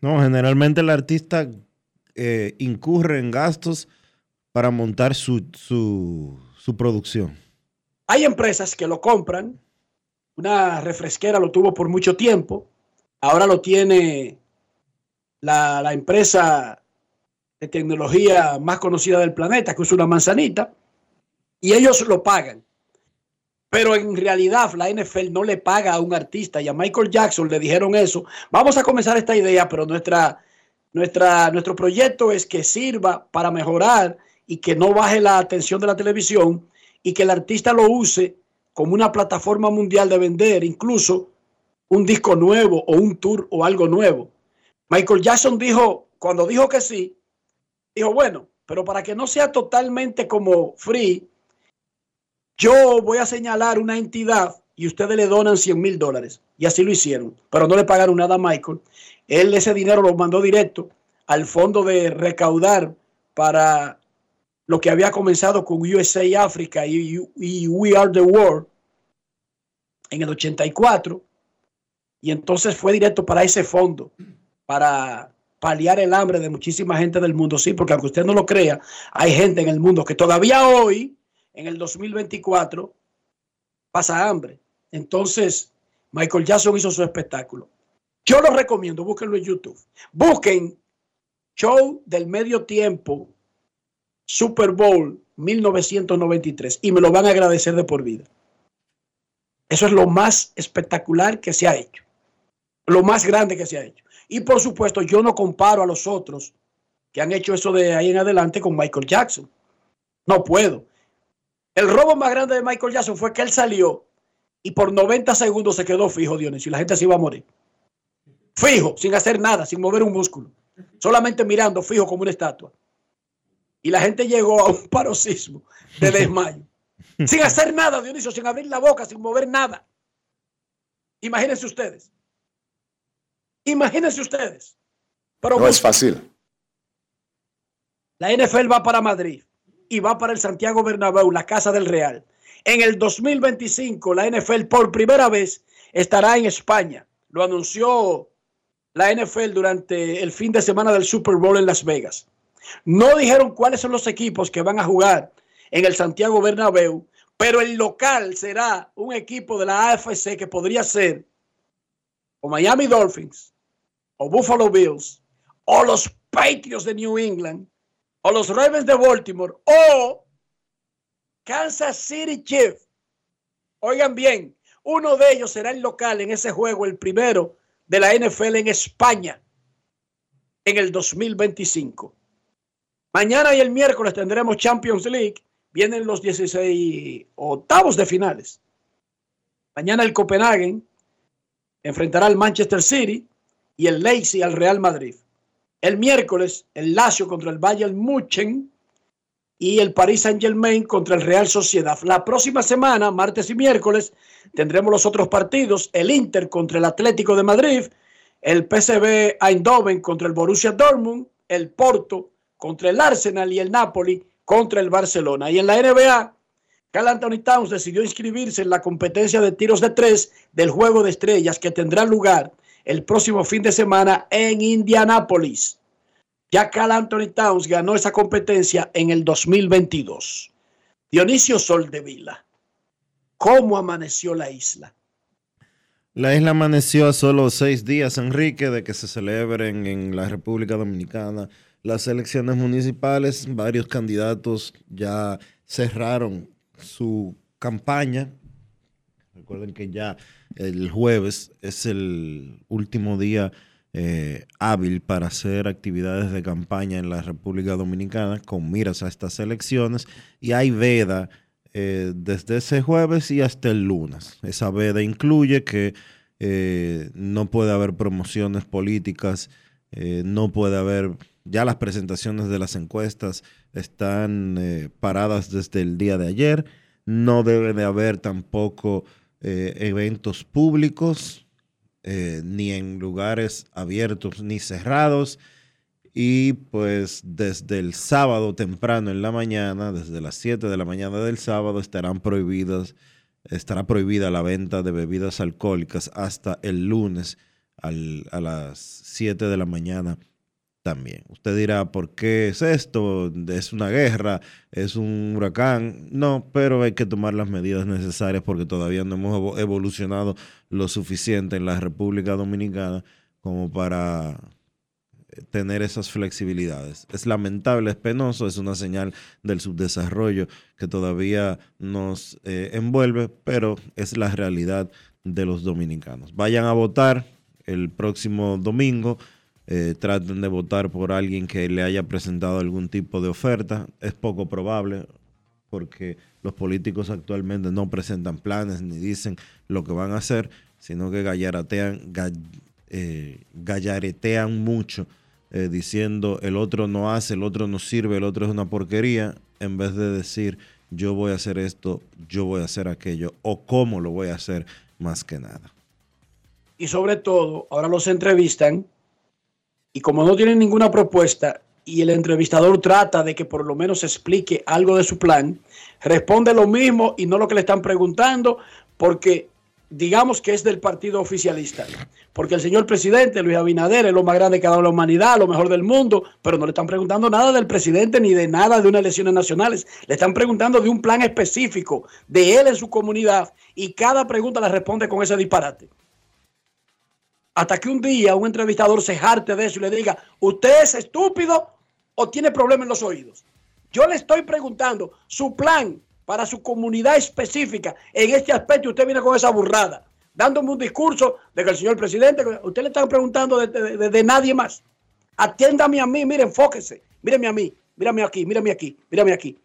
No, generalmente el artista eh, incurre en gastos para montar su, su, su producción. Hay empresas que lo compran. Una refresquera lo tuvo por mucho tiempo. Ahora lo tiene la, la empresa de tecnología más conocida del planeta, que es una manzanita. Y ellos lo pagan. Pero en realidad la NFL no le paga a un artista y a Michael Jackson le dijeron eso. Vamos a comenzar esta idea, pero nuestra, nuestra, nuestro proyecto es que sirva para mejorar y que no baje la atención de la televisión y que el artista lo use como una plataforma mundial de vender incluso un disco nuevo o un tour o algo nuevo. Michael Jackson dijo, cuando dijo que sí, dijo, bueno, pero para que no sea totalmente como free, yo voy a señalar una entidad y ustedes le donan 100 mil dólares. Y así lo hicieron, pero no le pagaron nada a Michael. Él ese dinero lo mandó directo al fondo de recaudar para lo que había comenzado con USA África y, y We Are the World en el 84. Y entonces fue directo para ese fondo, para paliar el hambre de muchísima gente del mundo. Sí, porque aunque usted no lo crea, hay gente en el mundo que todavía hoy en el 2024 pasa hambre. Entonces, Michael Jackson hizo su espectáculo. Yo lo recomiendo, búsquenlo en YouTube. Busquen Show del Medio Tiempo Super Bowl 1993 y me lo van a agradecer de por vida. Eso es lo más espectacular que se ha hecho. Lo más grande que se ha hecho. Y por supuesto, yo no comparo a los otros que han hecho eso de ahí en adelante con Michael Jackson. No puedo. El robo más grande de Michael Jackson fue que él salió y por 90 segundos se quedó fijo, Dionisio, y la gente se iba a morir. Fijo, sin hacer nada, sin mover un músculo. Solamente mirando, fijo como una estatua. Y la gente llegó a un (laughs) paroxismo de desmayo. (laughs) sin hacer nada, Dionisio, sin abrir la boca, sin mover nada. Imagínense ustedes. Imagínense ustedes. Pero no es fácil. La NFL va para Madrid y va para el Santiago Bernabéu, la casa del Real. En el 2025, la NFL por primera vez estará en España. Lo anunció la NFL durante el fin de semana del Super Bowl en Las Vegas. No dijeron cuáles son los equipos que van a jugar en el Santiago Bernabéu, pero el local será un equipo de la AFC que podría ser o Miami Dolphins, o Buffalo Bills, o los Patriots de New England, o los Ravens de Baltimore o Kansas City Chiefs. Oigan bien, uno de ellos será el local en ese juego, el primero de la NFL en España en el 2025. Mañana y el miércoles tendremos Champions League. Vienen los 16 octavos de finales. Mañana el Copenhagen enfrentará al Manchester City y el Leipzig al Real Madrid. El miércoles, el Lazio contra el Bayern München y el Paris Saint-Germain contra el Real Sociedad. La próxima semana, martes y miércoles, tendremos los otros partidos, el Inter contra el Atlético de Madrid, el PSV Eindhoven contra el Borussia Dortmund, el Porto contra el Arsenal y el Napoli contra el Barcelona. Y en la NBA, Cal Anthony Towns decidió inscribirse en la competencia de tiros de tres del Juego de Estrellas que tendrá lugar el próximo fin de semana en Indianápolis. Ya Cal Anthony Towns ganó esa competencia en el 2022. Dionisio Soldevila, ¿cómo amaneció la isla? La isla amaneció a solo seis días, Enrique, de que se celebren en la República Dominicana las elecciones municipales. Varios candidatos ya cerraron su campaña. Recuerden que ya el jueves es el último día eh, hábil para hacer actividades de campaña en la República Dominicana con miras a estas elecciones y hay veda eh, desde ese jueves y hasta el lunes. Esa veda incluye que eh, no puede haber promociones políticas, no puede haber, ya las presentaciones de las encuestas están paradas desde el día de ayer, no debe de haber tampoco eh, eventos públicos, eh, ni en lugares abiertos ni cerrados. Y pues desde el sábado temprano en la mañana, desde las 7 de la mañana del sábado, estarán prohibidas, estará prohibida la venta de bebidas alcohólicas hasta el lunes a las 7 de la mañana también. Usted dirá, ¿por qué es esto? ¿Es una guerra? ¿Es un huracán? No, pero hay que tomar las medidas necesarias porque todavía no hemos evo- evolucionado lo suficiente en la República Dominicana como para eh, tener esas flexibilidades. Es lamentable, es penoso, es una señal del subdesarrollo que todavía nos eh, envuelve, pero es la realidad de los dominicanos. Vayan a votar el próximo domingo. Eh, traten de votar por alguien que le haya presentado algún tipo de oferta. Es poco probable porque los políticos actualmente no presentan planes ni dicen lo que van a hacer, sino que gallaratean, ga- eh, gallaretean mucho eh, diciendo el otro no hace, el otro no sirve, el otro es una porquería, en vez de decir yo voy a hacer esto, yo voy a hacer aquello, o cómo lo voy a hacer más que nada. y sobre todo, ahora los entrevistan y como no tienen ninguna propuesta y el entrevistador trata de que por lo menos explique algo de su plan, responde lo mismo y no lo que le están preguntando porque digamos que es del partido oficialista. Porque el señor presidente Luis Abinader es lo más grande que ha dado la humanidad, lo mejor del mundo, pero no le están preguntando nada del presidente ni de nada de unas elecciones nacionales. Le están preguntando de un plan específico de él en su comunidad y cada pregunta la responde con ese disparate hasta que un día un entrevistador se jarte de eso y le diga, ¿usted es estúpido o tiene problemas en los oídos? Yo le estoy preguntando su plan para su comunidad específica en este aspecto y usted viene con esa burrada, dándome un discurso de que el señor presidente, usted le está preguntando de, nadie más. Atiéndame a mí, mire, enfóquese, míreme a mí, mírame aquí, mírame aquí, mírame aquí.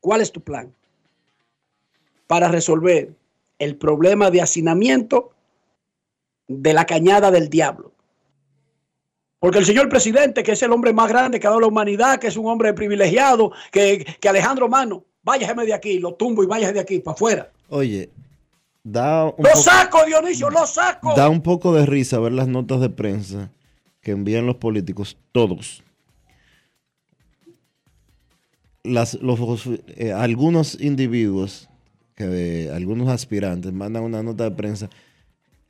¿Cuál es tu plan para resolver el problema de hacinamiento de la cañada del diablo. Porque el señor presidente, que es el hombre más grande que ha dado la humanidad, que es un hombre privilegiado, que, que Alejandro Mano, váyase de aquí, lo tumbo y váyase de aquí, para afuera. Oye, da un, ¡Lo poco, saco, Dionisio, lo saco! da un poco de risa ver las notas de prensa que envían los políticos, todos. Las, los, eh, algunos individuos, que, algunos aspirantes, mandan una nota de prensa.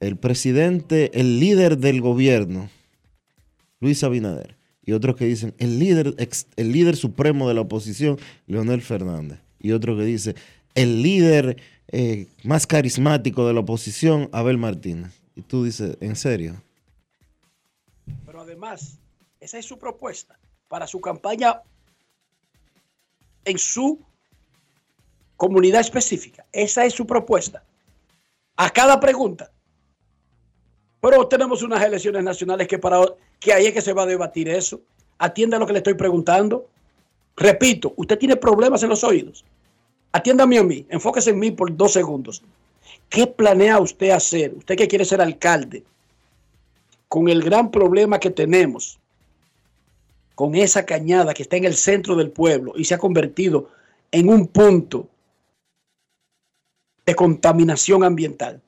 El presidente, el líder del gobierno, Luis Abinader, y otros que dicen el líder, el líder supremo de la oposición, Leonel Fernández, y otro que dice el líder eh, más carismático de la oposición, Abel Martínez. Y tú dices, ¿en serio? Pero además, esa es su propuesta para su campaña en su comunidad específica. Esa es su propuesta. A cada pregunta. Pero tenemos unas elecciones nacionales que para que ahí es que se va a debatir eso. Atienda lo que le estoy preguntando. Repito, usted tiene problemas en los oídos. Atiéndame a mí, enfóquese en mí por dos segundos. ¿Qué planea usted hacer? Usted que quiere ser alcalde, con el gran problema que tenemos, con esa cañada que está en el centro del pueblo y se ha convertido en un punto de contaminación ambiental.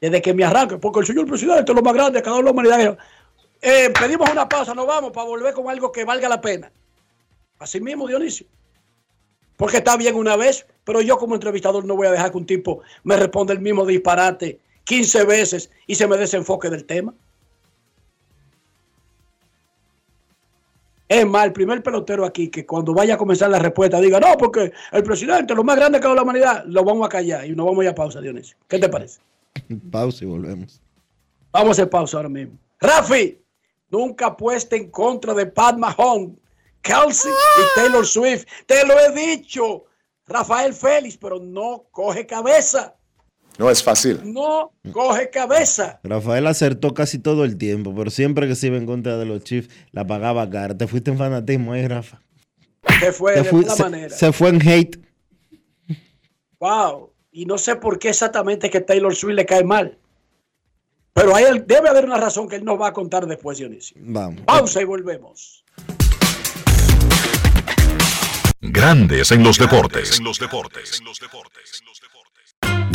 Desde que me arranque, porque el señor presidente es lo más grande que ha dado la humanidad. Eh, pedimos una pausa, nos vamos para volver con algo que valga la pena. Así mismo, Dionisio. Porque está bien una vez, pero yo como entrevistador no voy a dejar que un tipo me responda el mismo disparate 15 veces y se me desenfoque del tema. Es más, el primer pelotero aquí que cuando vaya a comenzar la respuesta diga, no, porque el presidente, lo más grande que ha dado la humanidad, lo vamos a callar y nos vamos a ir a pausa, Dionisio. ¿Qué te parece? (laughs) Pausa y volvemos. Vamos a hacer pausa ahora mismo. Rafi, nunca apueste en contra de Pat Mahomes, Kelsey y Taylor Swift. Te lo he dicho. Rafael Félix, pero no coge cabeza. No es fácil. No coge cabeza. Rafael acertó casi todo el tiempo, pero siempre que se iba en contra de los Chiefs, la pagaba cara. Te fuiste en fanatismo ahí, Rafa. Se fue de mala se, manera. se fue en hate. Wow. Y no sé por qué exactamente que Taylor Swift le cae mal. Pero debe haber una razón que él nos va a contar después, Dionisio. Vamos. Pausa y volvemos. Grandes en los deportes.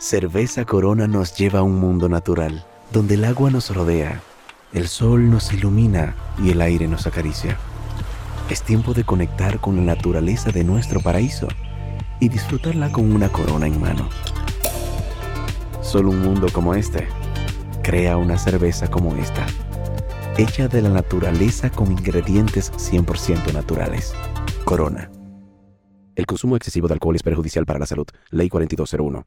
Cerveza Corona nos lleva a un mundo natural, donde el agua nos rodea, el sol nos ilumina y el aire nos acaricia. Es tiempo de conectar con la naturaleza de nuestro paraíso y disfrutarla con una corona en mano. Solo un mundo como este crea una cerveza como esta, hecha de la naturaleza con ingredientes 100% naturales. Corona. El consumo excesivo de alcohol es perjudicial para la salud. Ley 4201.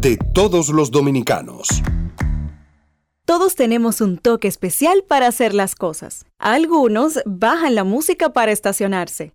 de todos los dominicanos. Todos tenemos un toque especial para hacer las cosas. Algunos bajan la música para estacionarse.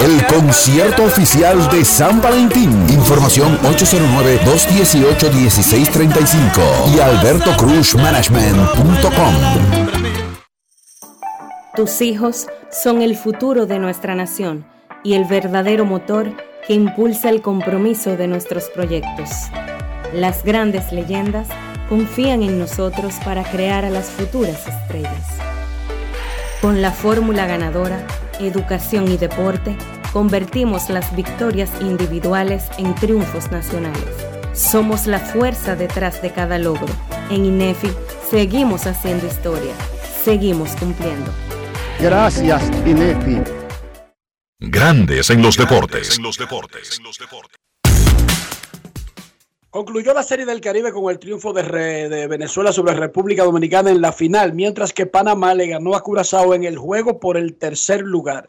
El concierto oficial de San Valentín. Información 809-218-1635 y albertocruzmanagement.com. Tus hijos son el futuro de nuestra nación y el verdadero motor que impulsa el compromiso de nuestros proyectos. Las grandes leyendas confían en nosotros para crear a las futuras estrellas. Con la fórmula ganadora, educación y deporte, convertimos las victorias individuales en triunfos nacionales. Somos la fuerza detrás de cada logro. En INEFI seguimos haciendo historia. Seguimos cumpliendo. Gracias, INEFI. Grandes en los deportes. Concluyó la Serie del Caribe con el triunfo de, Venezuela sobre República Dominicana en la final, mientras que Panamá le ganó a Curazao en el juego por el tercer lugar.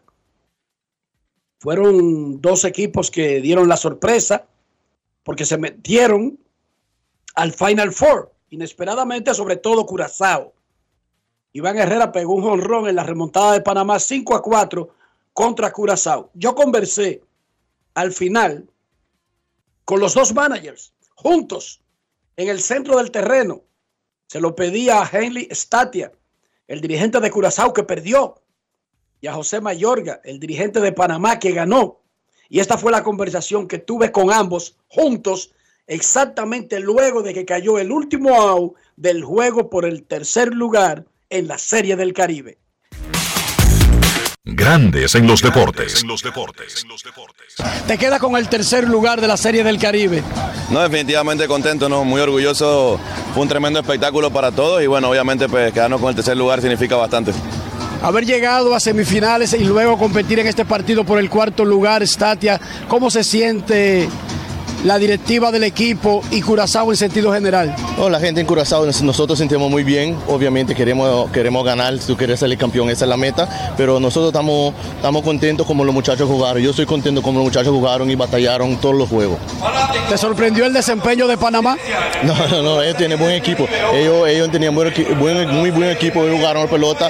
Fueron dos equipos que dieron la sorpresa porque se metieron al Final Four, inesperadamente, sobre todo Curazao. Iván Herrera pegó un jonrón en la remontada de Panamá 5 a 4 contra Curazao. Yo conversé al final con los dos managers juntos en el centro del terreno. Se lo pedía a Henley Statia, el dirigente de Curazao que perdió, y a José Mayorga, el dirigente de Panamá que ganó. Y esta fue la conversación que tuve con ambos juntos exactamente luego de que cayó el último out del juego por el tercer lugar en la Serie del Caribe. Grandes en los deportes. Te queda con el tercer lugar de la Serie del Caribe. No, definitivamente contento, ¿no? Muy orgulloso. Fue un tremendo espectáculo para todos y bueno, obviamente pues quedarnos con el tercer lugar significa bastante. Haber llegado a semifinales y luego competir en este partido por el cuarto lugar, Statia, ¿cómo se siente la directiva del equipo y Curazao en sentido general? No, la gente en Curazao nos- nosotros sentimos muy bien, obviamente queremos, queremos ganar, si tú quieres ser el campeón, esa es la meta, pero nosotros estamos, estamos contentos como los muchachos jugaron, yo estoy contento como los muchachos jugaron y batallaron todos los juegos. ¿Te sorprendió el desempeño de Panamá? No, no, no, ellos tienen buen equipo, ellos, ellos tenían buen, equi- buen- muy buen equipo, ellos jugaron la pelota,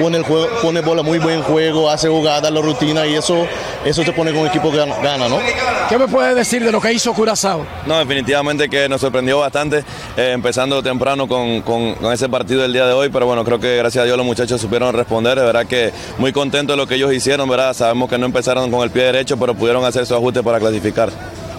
pone, el juego, pone bola muy buen juego, hace jugadas, la rutina y eso, eso se pone con un equipo que gana, ¿no? ¿Qué me puedes decir de lo que hizo Curazao? No, definitivamente que nos sorprendió bastante, eh, empezando temprano con, con- ese partido del día de hoy, pero bueno, creo que gracias a Dios los muchachos supieron responder, de verdad que muy contentos de lo que ellos hicieron, ¿verdad? Sabemos que no empezaron con el pie derecho, pero pudieron hacer su ajuste para clasificar.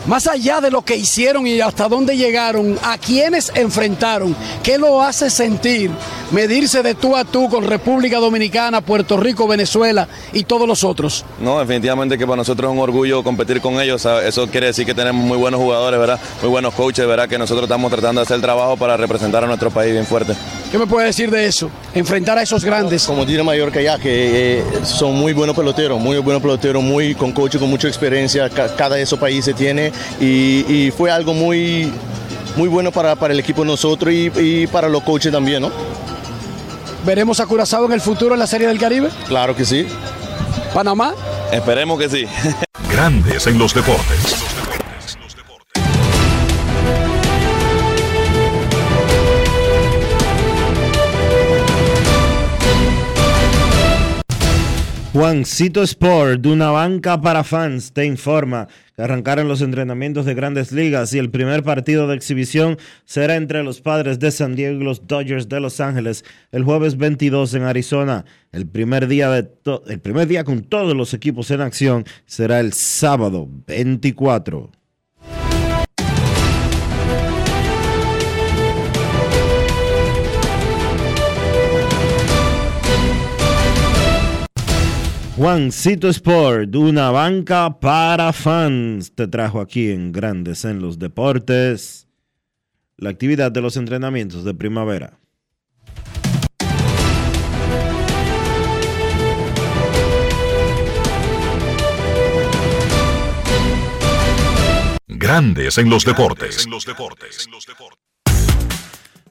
Más allá de lo que hicieron y hasta dónde llegaron, a quienes enfrentaron, ¿qué lo hace sentir medirse de tú a tú con República Dominicana, Puerto Rico, Venezuela y todos los otros? No, definitivamente que para nosotros es un orgullo competir con ellos. Eso quiere decir que tenemos muy buenos jugadores, ¿verdad? Muy buenos coaches, ¿verdad? Que nosotros estamos tratando de hacer el trabajo para representar a nuestro país bien fuerte. ¿Qué me puede decir de eso? Enfrentar a esos grandes. Como tiene Mallorca ya, que eh, son muy buenos peloteros, muy buenos peloteros, muy con coaches con mucha experiencia, ca- cada de esos países tiene y, y fue algo muy, muy bueno para, para el equipo de nosotros y, y para los coaches también, ¿no? ¿Veremos a Curazao en el futuro en la Serie del Caribe? Claro que sí. ¿Panamá? Esperemos que sí. (laughs) Grandes en los deportes. Juancito Sport, de una banca para fans, te informa que arrancaron los entrenamientos de grandes ligas y el primer partido de exhibición será entre los padres de San Diego y los Dodgers de Los Ángeles el jueves 22 en Arizona. El primer día, de el primer día con todos los equipos en acción será el sábado 24. Juancito Sport, una banca para fans, te trajo aquí en Grandes en los Deportes la actividad de los entrenamientos de primavera. Grandes en los deportes.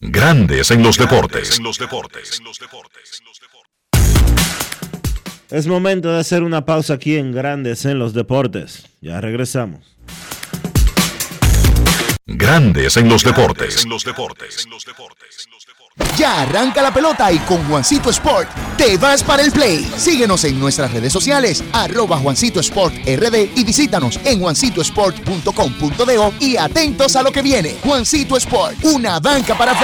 Grandes en los deportes. Es momento de hacer una pausa aquí en Grandes en los Deportes. Ya regresamos. Grandes en los deportes. Ya arranca la pelota y con Juancito Sport te vas para el play. Síguenos en nuestras redes sociales, arroba Juancito Sport RD y visítanos en juancitosport.com.de y atentos a lo que viene. Juancito Sport, una banca para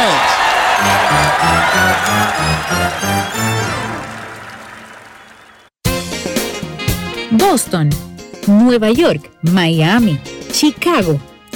Boston, Nueva York, Miami, Chicago.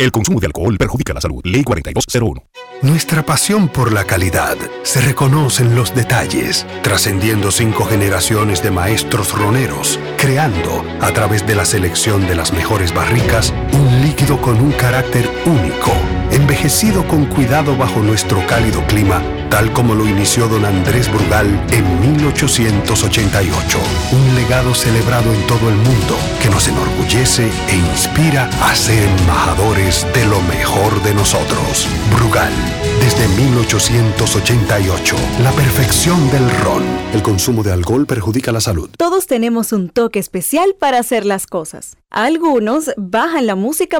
El consumo de alcohol perjudica la salud. Ley 4201. Nuestra pasión por la calidad se reconoce en los detalles, trascendiendo cinco generaciones de maestros roneros, creando, a través de la selección de las mejores barricas, un líquido con un carácter único, envejecido con cuidado bajo nuestro cálido clima, tal como lo inició don Andrés Brugal en 1888. Un legado celebrado en todo el mundo que nos enorgullece e inspira a ser embajadores de lo mejor de nosotros. Brugal, desde 1888, la perfección del ron. El consumo de alcohol perjudica la salud. Todos tenemos un toque especial para hacer las cosas. Algunos bajan la música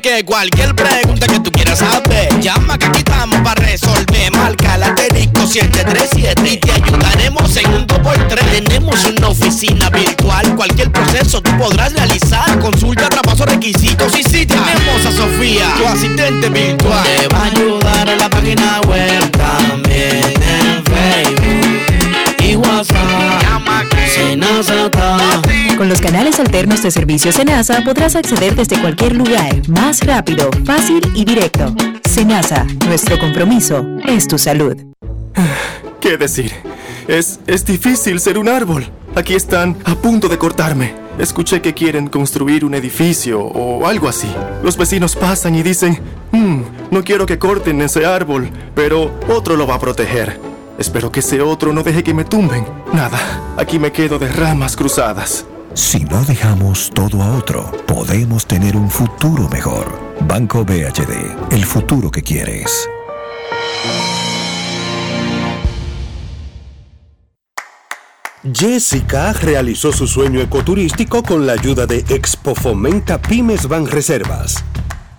Que cualquier pregunta que tú quieras saber, llama que aquí estamos para resolver. Marca la asterisco 737 y te ayudaremos en un 2x3. Tenemos una oficina virtual, cualquier proceso tú podrás realizar. Consulta, traspaso, requisitos y si tenemos a Sofía, tu asistente virtual. Te va a ayudar en la página web también Con los canales alternos de servicio Senasa podrás acceder desde cualquier lugar, más rápido, fácil y directo. Senasa, nuestro compromiso es tu salud. ¿Qué decir? Es, es difícil ser un árbol. Aquí están a punto de cortarme. Escuché que quieren construir un edificio o algo así. Los vecinos pasan y dicen, "Hmm, no quiero que corten ese árbol, pero otro lo va a proteger. Espero que ese otro no deje que me tumben. Nada, aquí me quedo de ramas cruzadas. Si no dejamos todo a otro, podemos tener un futuro mejor. Banco BHD, el futuro que quieres. Jessica realizó su sueño ecoturístico con la ayuda de Expo Fomenta Pymes Van Reservas.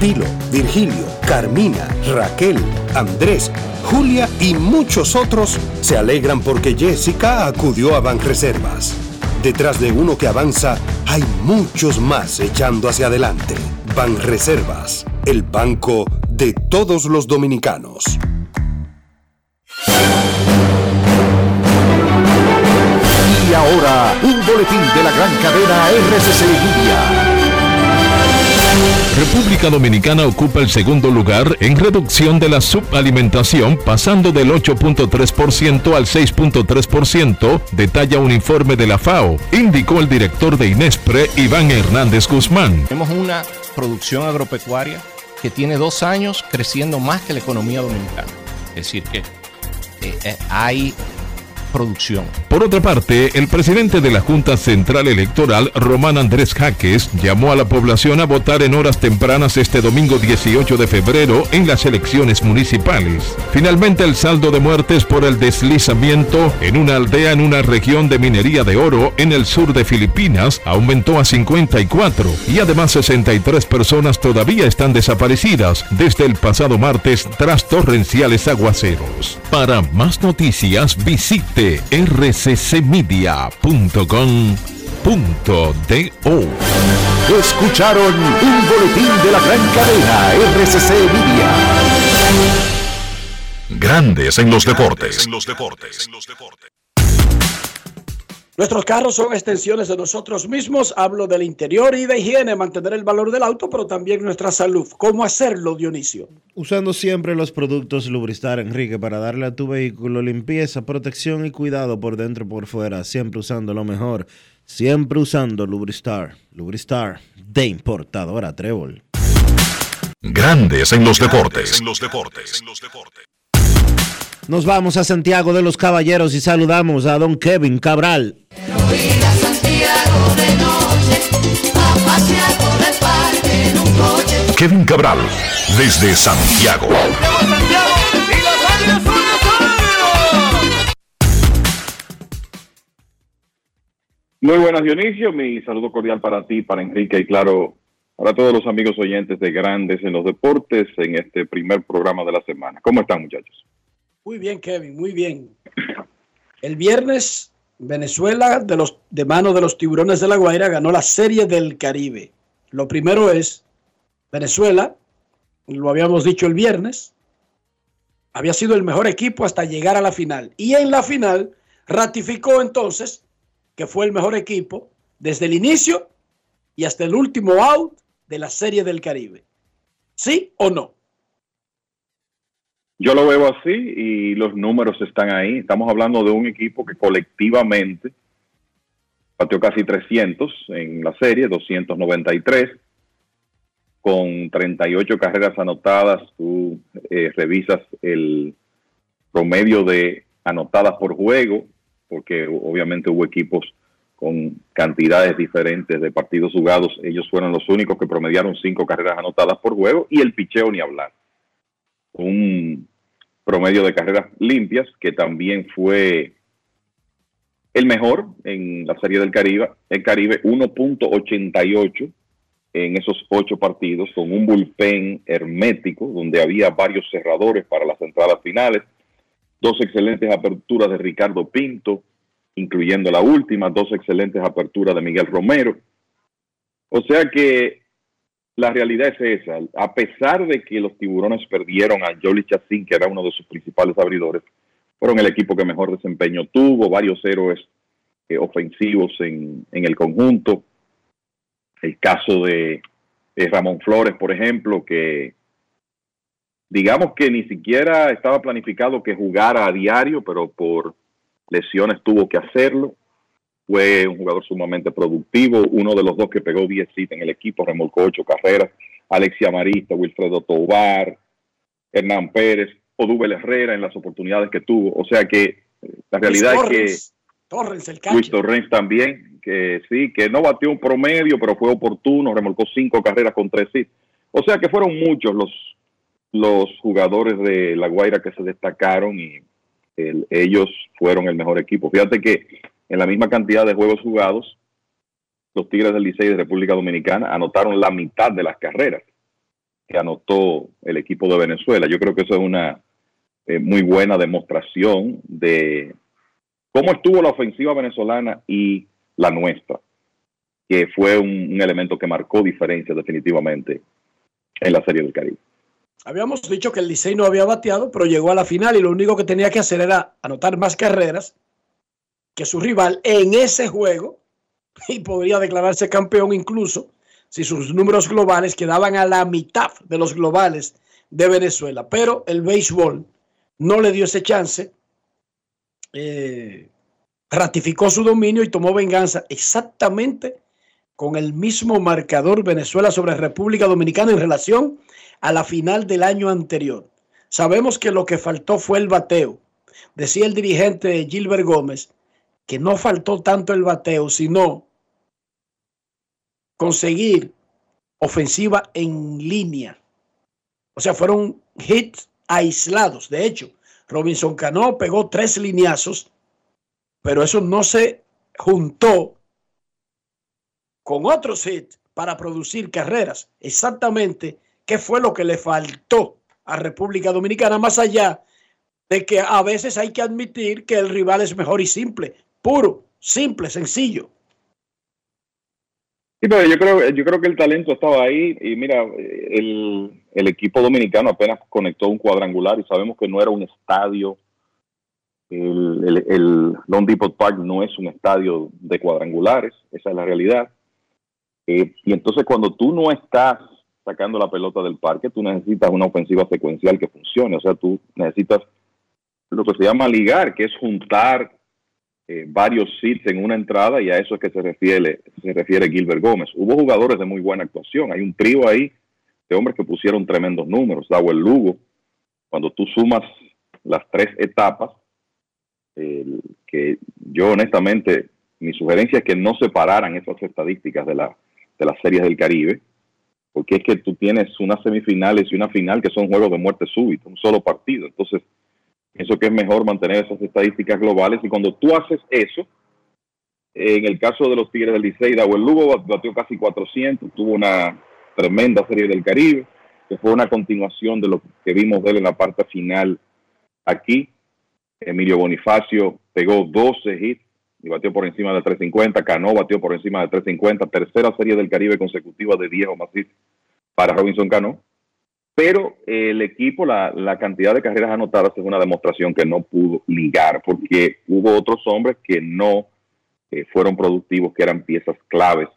Pilo, Virgilio, Carmina, Raquel, Andrés, Julia y muchos otros se alegran porque Jessica acudió a Banreservas. Detrás de uno que avanza, hay muchos más echando hacia adelante. Banreservas, el banco de todos los dominicanos. Y ahora, un boletín de la gran cadena RCC Libia. República Dominicana ocupa el segundo lugar en reducción de la subalimentación, pasando del 8.3% al 6.3%, detalla un informe de la FAO, indicó el director de INESPRE, Iván Hernández Guzmán. Tenemos una producción agropecuaria que tiene dos años creciendo más que la economía dominicana. Es decir, que eh, eh, hay producción. Por otra parte, el presidente de la Junta Central Electoral, Román Andrés Jaques, llamó a la población a votar en horas tempranas este domingo 18 de febrero en las elecciones municipales. Finalmente, el saldo de muertes por el deslizamiento en una aldea en una región de minería de oro en el sur de Filipinas aumentó a 54 y además 63 personas todavía están desaparecidas desde el pasado martes tras torrenciales aguaceros. Para más noticias, visite rccmedia.com.do. Escucharon un boletín de la gran cadena RCC Media. Grandes en los deportes. Nuestros carros son extensiones de nosotros mismos. Hablo del interior y de higiene, mantener el valor del auto, pero también nuestra salud. ¿Cómo hacerlo, Dionisio? Usando siempre los productos Lubristar, Enrique, para darle a tu vehículo limpieza, protección y cuidado por dentro y por fuera. Siempre usando lo mejor. Siempre usando Lubristar. Lubristar, de importadora Trébol. Grandes en los deportes. Nos vamos a Santiago de los Caballeros y saludamos a don Kevin Cabral. Kevin Cabral, desde Santiago. Muy buenas, Dionisio. Mi saludo cordial para ti, para Enrique y claro, para todos los amigos oyentes de Grandes en los Deportes en este primer programa de la semana. ¿Cómo están, muchachos? Muy bien, Kevin, muy bien. El viernes, Venezuela, de, los, de mano de los tiburones de la Guaira, ganó la Serie del Caribe. Lo primero es, Venezuela, lo habíamos dicho el viernes, había sido el mejor equipo hasta llegar a la final. Y en la final ratificó entonces que fue el mejor equipo desde el inicio y hasta el último out de la Serie del Caribe. ¿Sí o no? Yo lo veo así y los números están ahí. Estamos hablando de un equipo que colectivamente pateó casi 300 en la serie, 293, con 38 carreras anotadas. Tú eh, revisas el promedio de anotadas por juego, porque obviamente hubo equipos con cantidades diferentes de partidos jugados. Ellos fueron los únicos que promediaron cinco carreras anotadas por juego y el picheo ni hablar. Un promedio de carreras limpias, que también fue el mejor en la Serie del Caribe, el Caribe 1.88 en esos ocho partidos, con un bullpen hermético, donde había varios cerradores para las entradas finales, dos excelentes aperturas de Ricardo Pinto, incluyendo la última, dos excelentes aperturas de Miguel Romero. O sea que la realidad es esa. A pesar de que los tiburones perdieron a Jolly Chassin, que era uno de sus principales abridores, fueron el equipo que mejor desempeño tuvo, varios héroes eh, ofensivos en, el conjunto. El caso de, Ramón Flores, por ejemplo, que digamos que ni siquiera estaba planificado que jugara a diario, pero por lesiones tuvo que hacerlo fue un jugador sumamente productivo, uno de los dos que pegó 10 citas en el equipo, remolcó 8 carreras, Alexia Marista, Wilfredo Tobar, Hernán Pérez, Odubel Herrera en las oportunidades que tuvo. O sea que eh, la realidad es que Torres, el Luis Torrens también, que sí, que no batió un promedio, pero fue oportuno, remolcó 5 carreras con 3 hits. O sea que fueron muchos los, los jugadores de La Guaira que se destacaron y ellos fueron el mejor equipo. Fíjate que en la misma cantidad de juegos jugados, los Tigres del Licey de República Dominicana anotaron la mitad de las carreras que anotó el equipo de Venezuela. Yo creo que eso es una eh, muy buena demostración de cómo estuvo la ofensiva venezolana y la nuestra, que fue un, un elemento que marcó diferencia definitivamente en la Serie del Caribe. Habíamos dicho que el Licey no había bateado, pero llegó a la final y lo único que tenía que hacer era anotar más carreras que su rival en ese juego (laughs) y podría declararse campeón incluso si sus números globales quedaban a la mitad de los globales de Venezuela. Pero el béisbol no le dio ese chance, eh, ratificó su dominio y tomó venganza exactamente con el mismo marcador Venezuela sobre República Dominicana en relación a la final del año anterior. Sabemos que lo que faltó fue el bateo. Decía el dirigente Gilbert Gómez que no faltó tanto el bateo, sino conseguir ofensiva en línea. O sea, fueron hits aislados. De hecho, Robinson Cano pegó tres lineazos, pero eso no se juntó con otros hits para producir carreras. Exactamente qué fue lo que le faltó a República Dominicana, más allá de que a veces hay que admitir que el rival es mejor y simple, puro, simple, sencillo. Sí, pero yo creo, yo creo que el talento estaba ahí y mira, el, el equipo dominicano apenas conectó un cuadrangular y sabemos que no era un estadio. El, el, el Long Park no es un estadio de cuadrangulares, esa es la realidad. Eh, y entonces cuando tú no estás sacando la pelota del parque, tú necesitas una ofensiva secuencial que funcione. O sea, tú necesitas lo que se llama ligar, que es juntar eh, varios sits en una entrada y a eso es que se refiere, se refiere Gilbert Gómez. Hubo jugadores de muy buena actuación, hay un trío ahí de hombres que pusieron tremendos números. el Lugo, cuando tú sumas las tres etapas, que yo honestamente, mi sugerencia es que no separaran esas estadísticas de, la, de las series del Caribe, porque es que tú tienes unas semifinales y una final que son juegos de muerte súbita, un solo partido. Entonces, Pienso que es mejor mantener esas estadísticas globales y cuando tú haces eso, en el caso de los Tigres del Licey, Dawel Lugo batió casi 400, tuvo una tremenda serie del Caribe, que fue una continuación de lo que vimos de él en la parte final aquí. Emilio Bonifacio pegó 12 hits y batió por encima de 350. Cano batió por encima de 350. Tercera serie del Caribe consecutiva de 10 o más hits para Robinson Cano pero el equipo, la, cantidad de carreras anotadas es una demostración que no pudo ligar, porque hubo otros hombres que no eh, fueron productivos, que eran piezas claves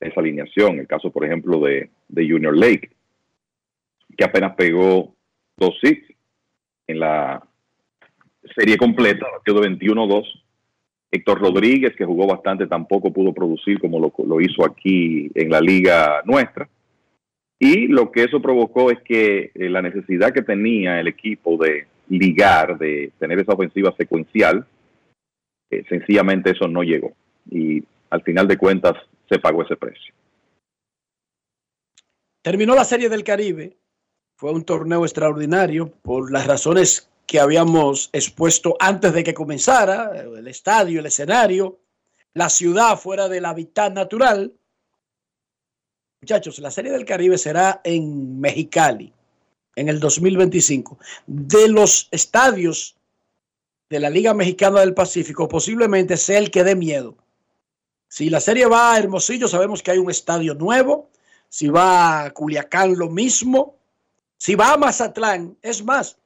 de esa alineación. El caso, por ejemplo, de, Junior Lake, que apenas pegó dos hits en la serie completa, quedó 21-2. Héctor Rodríguez, que jugó bastante, tampoco pudo producir como lo hizo aquí en la liga nuestra. Y lo que eso provocó es que eh, la necesidad que tenía el equipo de ligar, de tener esa ofensiva secuencial, eh, sencillamente eso no llegó. Y al final de cuentas se pagó ese precio. Terminó la Serie del Caribe. Fue un torneo extraordinario por las razones que habíamos expuesto antes de que comenzara, el estadio, el escenario, la ciudad fuera del hábitat natural Muchachos, la Serie del Caribe será en Mexicali en el 2025. De los estadios de la Liga Mexicana del Pacífico, posiblemente sea el que dé miedo. Si la serie va a Hermosillo, sabemos que hay un estadio nuevo. Si va a Culiacán, lo mismo. Si va a Mazatlán, es más,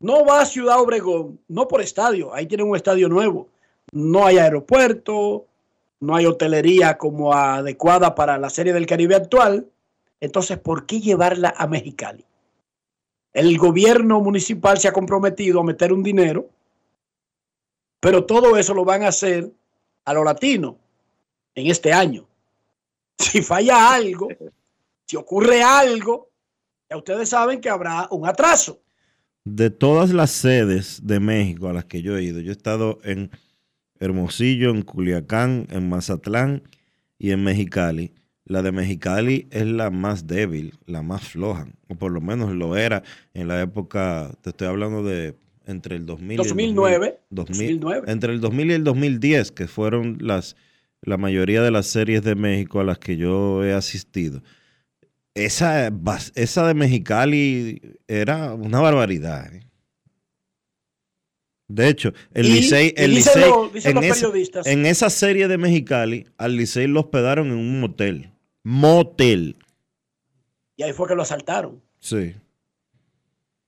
no va a Ciudad Obregón, no por estadio, ahí tienen un estadio nuevo. No hay aeropuerto, no hay hotelería como adecuada para la serie del Caribe actual, entonces, ¿por qué llevarla a Mexicali? El gobierno municipal se ha comprometido a meter un dinero, pero todo eso lo van a hacer a lo latino en este año. Si falla algo, si ocurre algo, ya ustedes saben que habrá un atraso. De todas las sedes de México a las que yo he ido, yo he estado en Hermosillo, en Culiacán, en Mazatlán y en Mexicali. La de Mexicali es la más débil, la más floja, o por lo menos lo era en la época, te estoy hablando de entre el 2000 2009, y el 2000, 2009. Entre el 2000 y el 2010, que fueron las la mayoría de las series de México a las que yo he asistido. Esa, esa de Mexicali era una barbaridad. ¿eh? De hecho, el Licey, el Licey en, esa, en esa serie de Mexicali, al Licey lo hospedaron en un motel. Motel. Y ahí fue que lo asaltaron. Sí.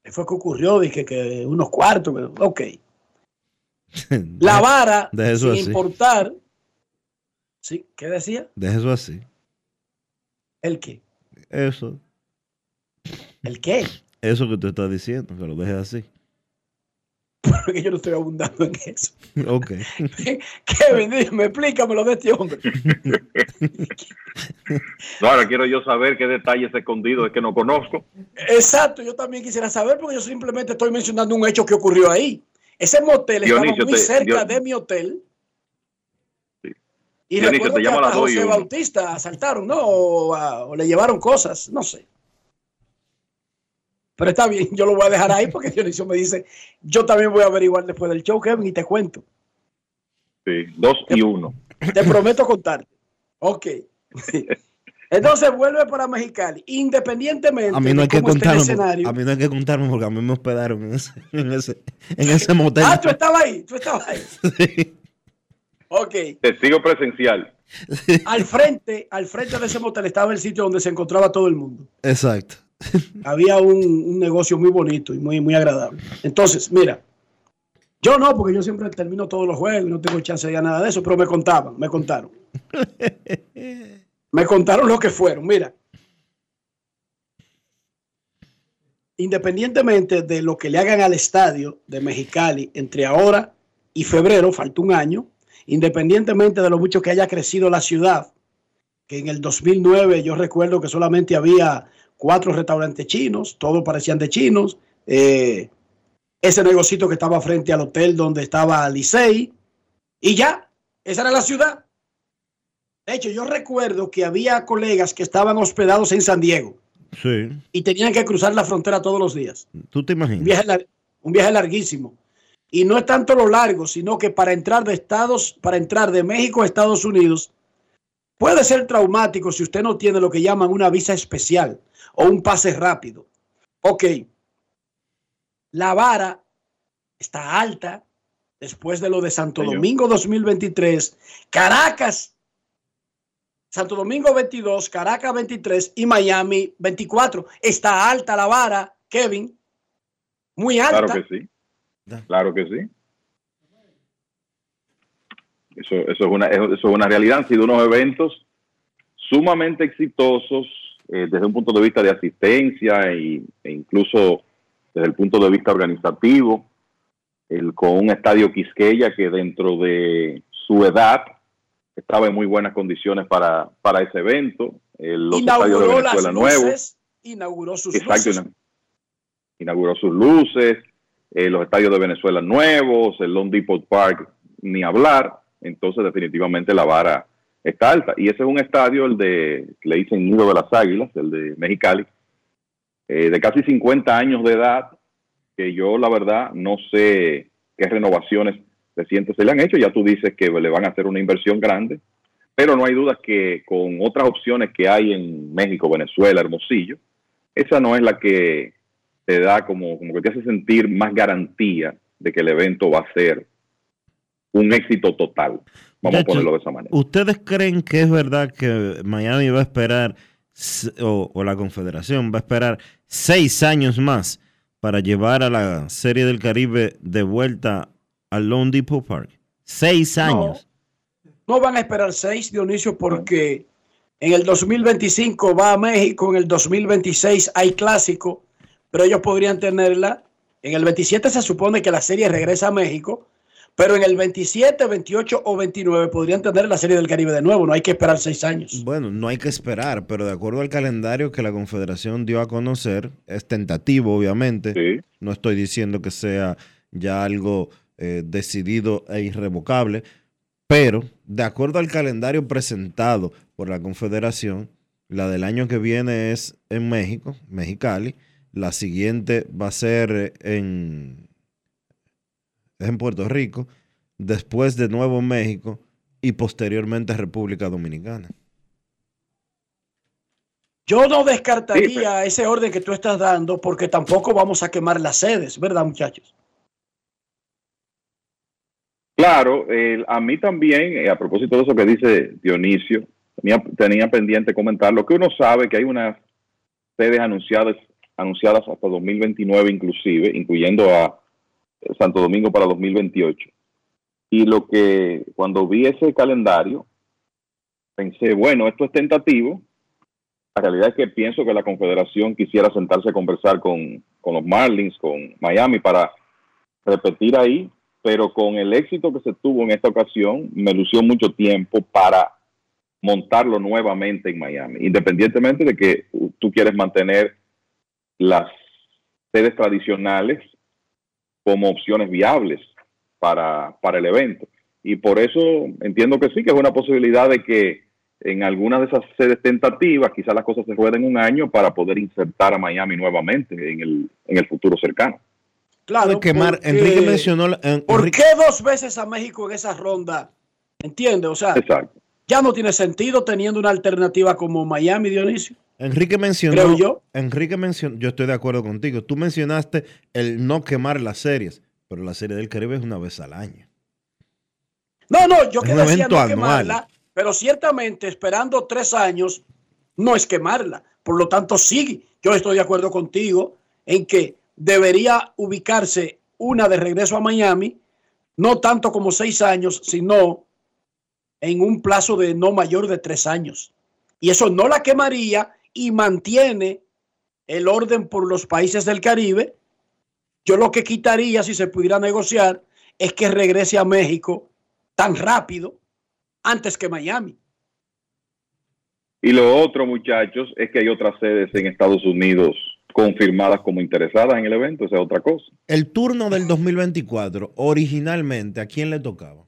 Ahí fue que ocurrió, dije que unos cuartos, ok. (laughs) La vara, sin importar. ¿Sí? ¿Qué decía? Deje eso así. ¿El qué? Eso. ¿El qué? Eso que te estás diciendo, que lo dejes así. (laughs) Porque yo no estoy abundando en eso. (laughs) Ok. (laughs) Kevin, dime, explícamelo de este hombre. no, ahora quiero yo saber qué detalles escondidos es que no conozco. Exacto, yo también quisiera saber porque yo simplemente estoy mencionando un hecho que ocurrió ahí. Ese motel estaba muy cerca de mi hotel. Sí. Y recuerdo que a José Bautista asaltaron, ¿no? o le llevaron cosas, no sé. Pero está bien, yo lo voy a dejar ahí porque Dionisio me dice, yo también voy a averiguar después del show, Kevin, y te cuento. Sí, dos y uno. Te prometo contarte. Ok. Entonces vuelve para Mexicali. Independientemente a mí no hay que contarme, escenario. A mí no hay que contarme porque a mí me hospedaron en ese, en ese, en ese motel. Ah, tú estabas ahí, tú estabas ahí. Sí. Ok. Testigo presencial. Al frente, al frente de ese motel estaba el sitio donde se encontraba todo el mundo. Exacto. Había un, negocio muy bonito y muy, muy agradable. Entonces, mira, yo no, porque yo siempre termino todos los juegos y no tengo chance de nada de eso, pero me contaban, me contaron. me contaron lo que fueron. Mira, independientemente de lo que le hagan al estadio de Mexicali entre ahora y febrero, falta un año, independientemente de lo mucho que haya crecido la ciudad, que en el 2009 yo recuerdo que solamente había cuatro restaurantes chinos, todos parecían de chinos. Eh, ese negocito que estaba frente al hotel donde estaba Licey. Y ya, esa era la ciudad. De hecho, yo recuerdo que había colegas que estaban hospedados en San Diego. Sí. Y tenían que cruzar la frontera todos los días. ¿Tú te imaginas? Un viaje, un viaje larguísimo. Y no es tanto lo largo, sino que para entrar de Estados, para entrar de México a Estados Unidos, puede ser traumático si usted no tiene lo que llaman una visa especial o un pase rápido. Ok, la vara está alta después de lo de Santo Domingo 2023, Caracas, Santo Domingo 22, Caracas 23 y Miami 24. Está alta la vara, Kevin. Muy alta. Claro que sí. Claro que sí. Eso, eso, es una, eso es una realidad. Han sido unos eventos sumamente exitosos eh, desde un punto de vista de asistencia e incluso desde el punto de vista organizativo, el, con un estadio Quisqueya que dentro de su edad estaba en muy buenas condiciones para, para ese evento. los inauguró de Venezuela las inauguró sus luces. Inauguró sus luces, eh, los estadios de Venezuela nuevos, el Long Depot Park, ni hablar. Entonces, definitivamente la vara está alta. Y ese es un estadio, el de, le dicen Nido de las Águilas, el de Mexicali, eh, de casi 50 años de edad, que yo la verdad no sé qué renovaciones recientes se le han hecho. Ya tú dices que le van a hacer una inversión grande, pero no hay duda que con otras opciones que hay en México, Venezuela, Hermosillo, esa no es la que te da como, como que te hace sentir más garantía de que el evento va a ser un éxito total. Vamos a ponerlo de esa manera. ¿Ustedes creen que es verdad que Miami va a esperar, o, la Confederación va a esperar seis años más para llevar a la Serie del Caribe de vuelta al Lone Depot Park? Seis años. No, van a esperar seis, Dionisio, porque en el 2025 va a México, en el 2026 hay clásico, pero ellos podrían tenerla. En el 27 se supone que la serie regresa a México pero en el 27, 28 o 29 podrían tener la Serie del Caribe de nuevo. No hay que esperar seis años. Bueno, no hay que esperar, pero de acuerdo al calendario que la Confederación dio a conocer, es tentativo, obviamente. No estoy diciendo que sea ya algo eh, decidido e irrevocable, pero de acuerdo al calendario presentado por la Confederación, la del año que viene es en México, Mexicali. La siguiente va a ser en es en Puerto Rico, después de Nuevo México y posteriormente República Dominicana. Yo no descartaría ese orden que tú estás dando porque tampoco vamos a quemar las sedes, ¿verdad, muchachos? Claro, eh, a mí también, eh, a propósito de eso que dice Dionisio, tenía, tenía pendiente comentar lo que uno sabe que hay unas sedes anunciadas, anunciadas hasta 2029 inclusive, incluyendo a Santo Domingo para 2028. Y lo que cuando vi ese calendario, pensé, bueno, esto es tentativo, la realidad es que pienso que la Confederación quisiera sentarse a conversar con, los Marlins, con Miami, para repetir ahí, pero con el éxito que se tuvo en esta ocasión, me lució mucho tiempo para montarlo nuevamente en Miami, independientemente de que tú quieres mantener las sedes tradicionales como opciones viables para, para el evento. Y por eso entiendo que sí, que es una posibilidad de que en alguna de esas sedes tentativas, quizás las cosas se rueden un año para poder insertar a Miami nuevamente en el, en el futuro cercano. Claro, que Enrique mencionó. ¿Por qué dos veces a México en esa ronda? ¿Entiende? O sea, ya no tiene sentido teniendo una alternativa como Miami, Dionisio. Enrique mencionó. yo. Enrique mencionó. Yo estoy de acuerdo contigo. Tú mencionaste el no quemar las series, pero la serie del Caribe es una vez al año. No, no, yo que decía no quemarla pero ciertamente esperando tres años no es quemarla. Por lo tanto, sí, yo estoy de acuerdo contigo en que debería ubicarse una de regreso a Miami, no tanto como seis años, sino en un plazo de no mayor de tres años. Y eso no la quemaría y mantiene el orden por los países del Caribe. Yo lo que quitaría, si se pudiera negociar, es que regrese a México tan rápido antes que Miami. Y lo otro, muchachos, es que hay otras sedes en Estados Unidos confirmadas como interesadas en el evento, esa es otra cosa. El turno del 2024, originalmente, ¿a quién le tocaba?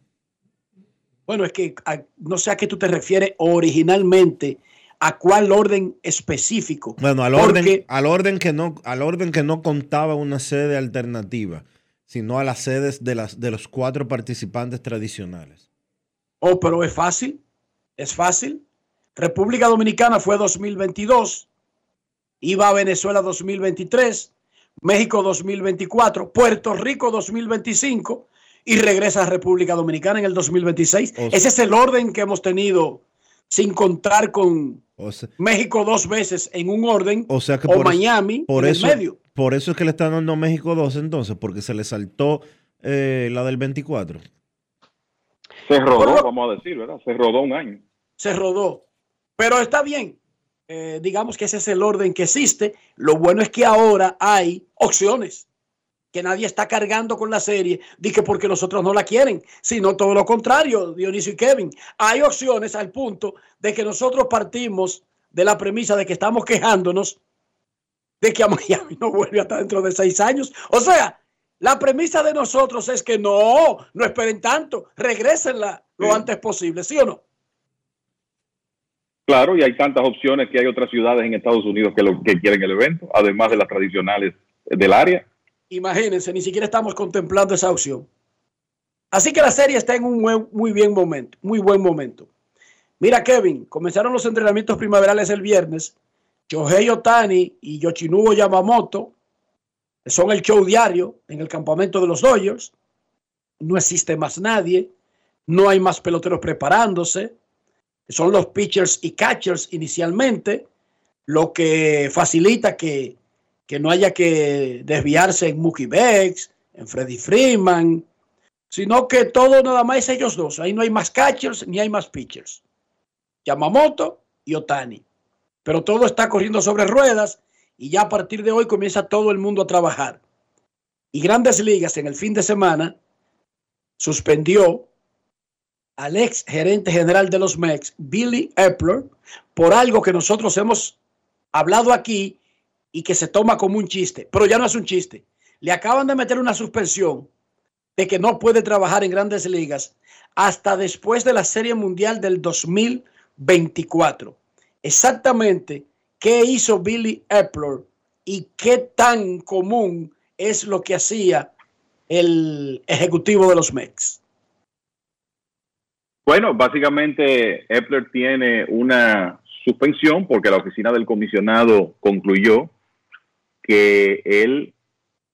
Bueno, es que no sé a qué tú te refieres originalmente, a cuál orden específico. Bueno, al orden, al orden que no, al orden que no contaba una sede alternativa, sino a las sedes de las de los cuatro participantes tradicionales. Oh, pero es fácil, es fácil. República Dominicana fue 2022, iba a Venezuela 2023, México 2024, Puerto Rico 2025 y regresa a República Dominicana en el 2026. Ese es el orden que hemos tenido sin contar con México dos veces en un orden o, sea que Miami por en eso, el medio. Por eso es que le están dando México dos entonces, porque se le saltó eh, la del 24. Se rodó, vamos a decir, ¿verdad? Se rodó un año. Se rodó. Pero está bien. Eh, digamos que ese es el orden que existe. Lo bueno es que ahora hay opciones. Que nadie está cargando con la serie. Dije porque los otros no la quieren. Sino todo lo contrario, Dionisio y Kevin. Hay opciones al punto de que nosotros partimos de la premisa de que estamos quejándonos de que a Miami no vuelve hasta dentro de seis años. O sea, la premisa de nosotros es que no, no esperen tanto, regresenla lo antes posible, ¿sí o no? Claro, y hay tantas opciones que hay otras ciudades en Estados Unidos que, lo, que quieren el evento, además de las tradicionales del área. Imagínense, ni siquiera estamos contemplando esa opción. Así que la serie está en un muy, bien momento, muy buen momento. Mira, Kevin, comenzaron los entrenamientos primaverales el viernes. Shohei Otani y Yoshinobu Yamamoto son el show diario en el campamento de los Dodgers. No existe más nadie. No hay más peloteros preparándose. Son los pitchers y catchers inicialmente, lo que facilita que, que no haya que desviarse en Mookie Becks, en Freddy Freeman, sino que todo nada más es ellos dos. Ahí no hay más catchers ni hay más pitchers. Yamamoto y Otani. Pero todo está corriendo sobre ruedas y ya a partir de hoy comienza todo el mundo a trabajar. Y Grandes Ligas en el fin de semana suspendió al ex gerente general de los Mex, Billy Epler, por algo que nosotros hemos hablado aquí y que se toma como un chiste, pero ya no es un chiste. Le acaban de meter una suspensión de que no puede trabajar en grandes ligas hasta después de la Serie Mundial del 2024. Exactamente qué hizo Billy Epler y qué tan común es lo que hacía el ejecutivo de los Mets? Bueno, básicamente Epler tiene una suspensión porque la oficina del comisionado concluyó que él,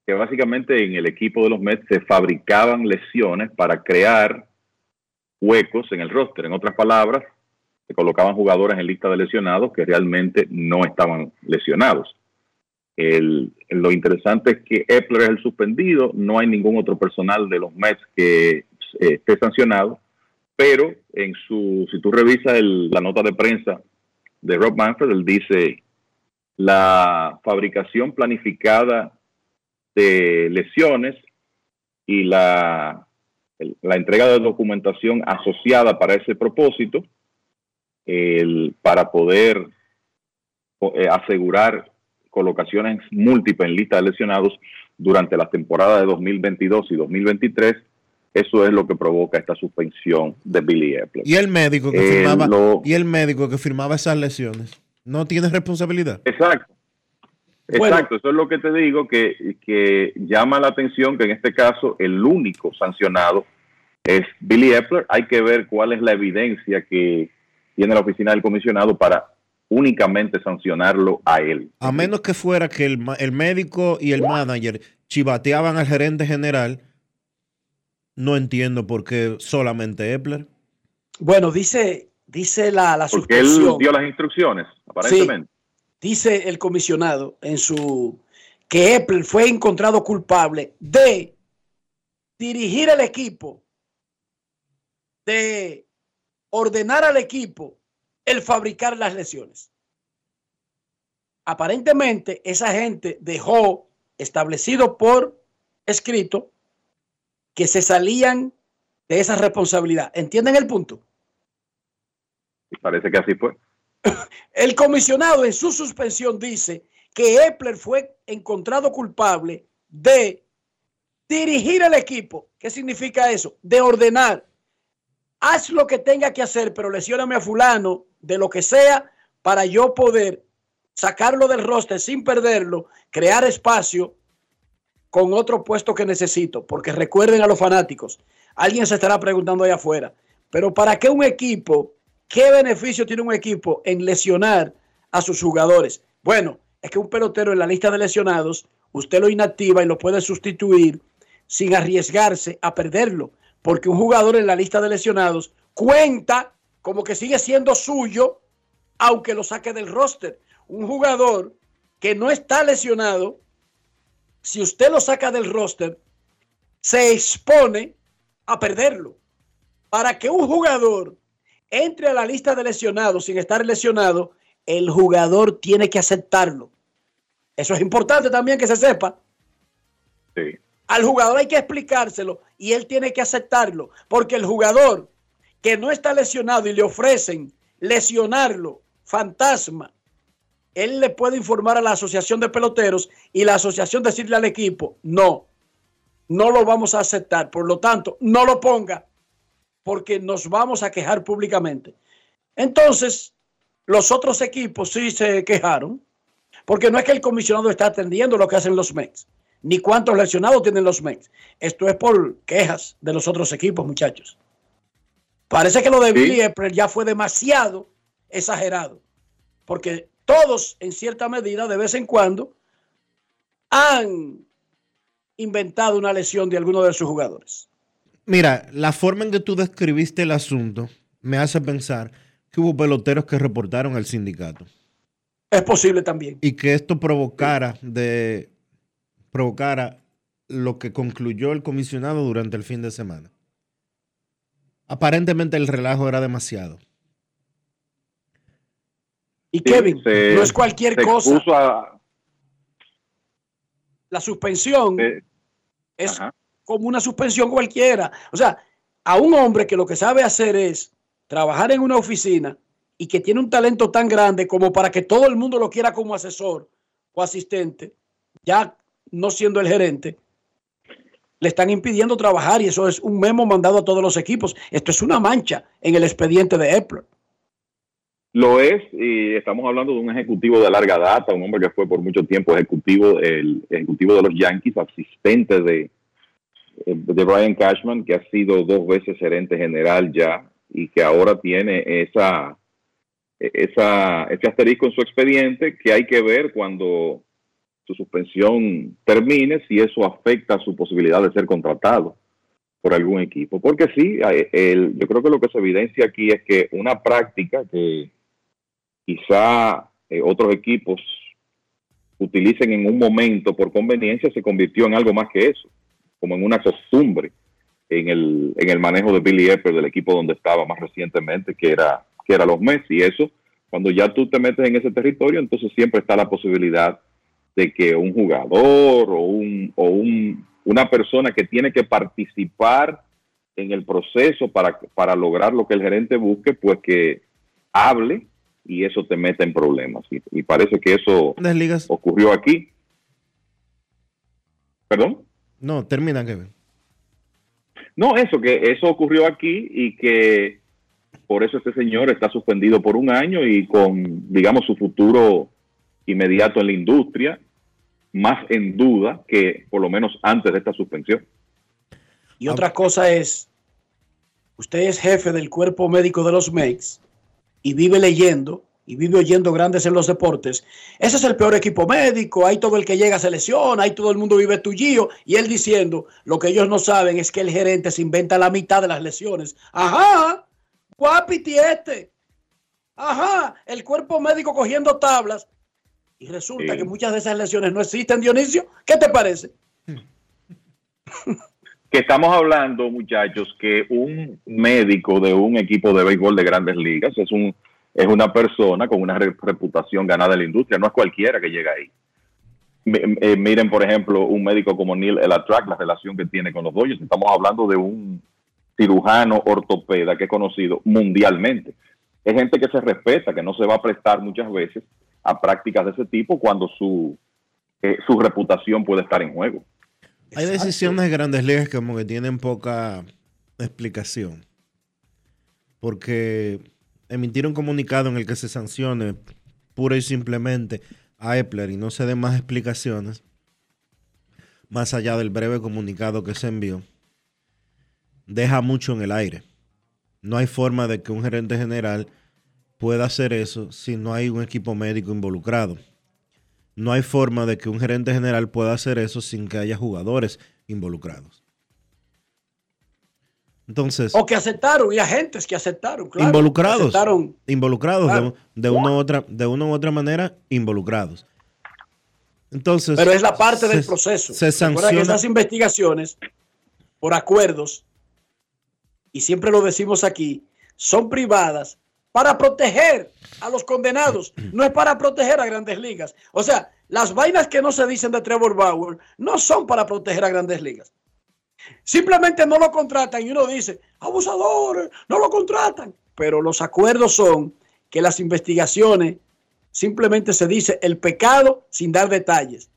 que básicamente en el equipo de los Mets se fabricaban lesiones para crear huecos en el roster. En otras palabras, se colocaban jugadores en lista de lesionados que realmente no estaban lesionados. lo interesante es que Epler es el suspendido, no hay ningún otro personal de los Mets que eh, esté sancionado, pero en su, si tú revisas la nota de prensa de Rob Manfred, él dice la fabricación planificada de lesiones y la, la entrega de documentación asociada para ese propósito, el, para poder eh, asegurar colocaciones múltiples en lista de lesionados durante la temporada de 2022 y 2023 eso es lo que provoca esta suspensión de Billy Epler. ¿Y el médico que firmaba y el médico que firmaba esas lesiones no tiene responsabilidad? Exacto. Exacto, eso es lo que te digo, que, que llama la atención que en este caso el único sancionado es Billy Epler. Hay que ver cuál es la evidencia que tiene la oficina del comisionado para únicamente sancionarlo a él. A menos que fuera que el, el médico y el manager chivateaban al gerente general no entiendo por qué solamente Epler. Bueno, dice, dice la, la Porque él dio las instrucciones, aparentemente. dice el comisionado en su que Epler fue encontrado culpable de dirigir el equipo, de ordenar al equipo el fabricar las lesiones. Aparentemente, esa gente dejó establecido por escrito que se salían de esa responsabilidad. ¿Entienden el punto? Parece que así fue. El comisionado en su suspensión dice que Epler fue encontrado culpable de dirigir el equipo. ¿Qué significa eso? De ordenar. Haz lo que tenga que hacer, pero lesióname a fulano de lo que sea para yo poder sacarlo del roster sin perderlo, crear espacio con otro puesto que necesito, porque recuerden a los fanáticos, alguien se estará preguntando allá afuera, pero ¿para qué un equipo, qué beneficio tiene un equipo en lesionar a sus jugadores? Bueno, es que un pelotero en la lista de lesionados, usted lo inactiva y lo puede sustituir sin arriesgarse a perderlo, porque un jugador en la lista de lesionados cuenta como que sigue siendo suyo, aunque lo saque del roster. Un jugador que no está lesionado, si usted lo saca del roster, se expone a perderlo. Para que un jugador entre a la lista de lesionados sin estar lesionado, el jugador tiene que aceptarlo. Eso es importante también que se sepa. Al jugador hay que explicárselo y él tiene que aceptarlo, porque el jugador que no está lesionado y le ofrecen lesionarlo, fantasma, él le puede informar a la asociación de peloteros y la asociación decirle al equipo, no, no lo vamos a aceptar. Por lo tanto, no lo ponga porque nos vamos a quejar públicamente. Entonces, los otros equipos sí se quejaron, porque no es que el comisionado está atendiendo lo que hacen los Mets, ni cuántos lesionados tienen los Mets. Esto es por quejas de los otros equipos, muchachos. Parece que lo de Billy Epler ya fue demasiado exagerado, porque todos, en cierta medida, de vez en cuando, han inventado una lesión de alguno de sus jugadores. Mira, la forma en que tú describiste el asunto me hace pensar que hubo peloteros que reportaron al sindicato. Es posible también. Y que esto provocara de provocara lo que concluyó el comisionado durante el fin de semana. Aparentemente el relajo era demasiado. Y Kevin, no es cualquier cosa. La suspensión es como una suspensión cualquiera. O sea, a un hombre que lo que sabe hacer es trabajar en una oficina y que tiene un talento tan grande como para que todo el mundo lo quiera como asesor o asistente, ya no siendo el gerente, le están impidiendo trabajar y eso es un memo mandado a todos los equipos. Esto es una mancha en el expediente de Epler. Lo es, y estamos hablando de un ejecutivo de larga data, un hombre que fue por mucho tiempo ejecutivo, el ejecutivo de los Yankees, asistente de de Brian Cashman, que ha sido dos veces gerente general ya y que ahora tiene esa, esa, ese asterisco en su expediente que hay que ver cuando su suspensión termine si eso afecta su posibilidad de ser contratado por algún equipo. Porque sí, el, yo creo que lo que se evidencia aquí es que una práctica que quizá eh, otros equipos utilicen en un momento por conveniencia se convirtió en algo más que eso, como en una costumbre en el, en el manejo de Billy Epper del equipo donde estaba más recientemente, que era, que era los Mets. Y eso, cuando ya tú te metes en ese territorio, entonces siempre está la posibilidad de que un jugador o, un, o un, una persona que tiene que participar en el proceso para, para lograr lo que el gerente busque, pues que hable y eso te mete en problemas. Y, parece que eso ocurrió aquí. ¿Perdón? No, termina, Kevin. No, eso, que eso ocurrió aquí y que por eso este señor está suspendido por un año y con, digamos, su futuro inmediato en la industria más en duda que por lo menos antes de esta suspensión. Y otra cosa es, usted es jefe del cuerpo médico de los MEX y vive leyendo y vive oyendo grandes en los deportes, ese es el peor equipo médico, hay todo el que llega se lesiona, hay todo el mundo vive tuyo y él diciendo, lo que ellos no saben es que el gerente se inventa la mitad de las lesiones. Ajá, guapiti este. Ajá, el cuerpo médico cogiendo tablas y resulta que muchas de esas lesiones no existen, Dionisio. ¿Qué te parece? que estamos hablando, muchachos, que un médico de un equipo de béisbol de grandes ligas es un es una persona con una reputación ganada en la industria, no es cualquiera que llega ahí. Eh, miren, por ejemplo, un médico como Neil Elatrack, la relación que tiene con los Dodgers. Estamos hablando de un cirujano ortopeda que es conocido mundialmente. Es gente que se respeta, que no se va a prestar muchas veces a prácticas de ese tipo cuando su, eh, su reputación puede estar en juego. Hay decisiones de grandes ligas como que tienen poca explicación. Porque emitir un comunicado en el que se sancione pura y simplemente a Epler y no se den más explicaciones, más allá del breve comunicado que se envió, deja mucho en el aire. No hay forma de que un gerente general pueda hacer eso si no hay un equipo médico involucrado. No hay forma de que un gerente general pueda hacer eso sin que haya jugadores involucrados. Entonces, o que aceptaron y agentes que aceptaron, claro, involucrados, involucrados de, una u otra, de una u otra manera, involucrados. Entonces, pero es la parte del proceso. Se sanciona que esas investigaciones por acuerdos y siempre lo decimos aquí, son privadas para proteger a los condenados, (clears throat) no es para proteger a grandes ligas. O sea, las vainas que no se dicen de Trevor Bauer no son para proteger a grandes ligas. Simplemente no lo contratan y uno dice, abusadores, no lo contratan. Pero los acuerdos son que las investigaciones simplemente se dice el pecado sin dar detalles.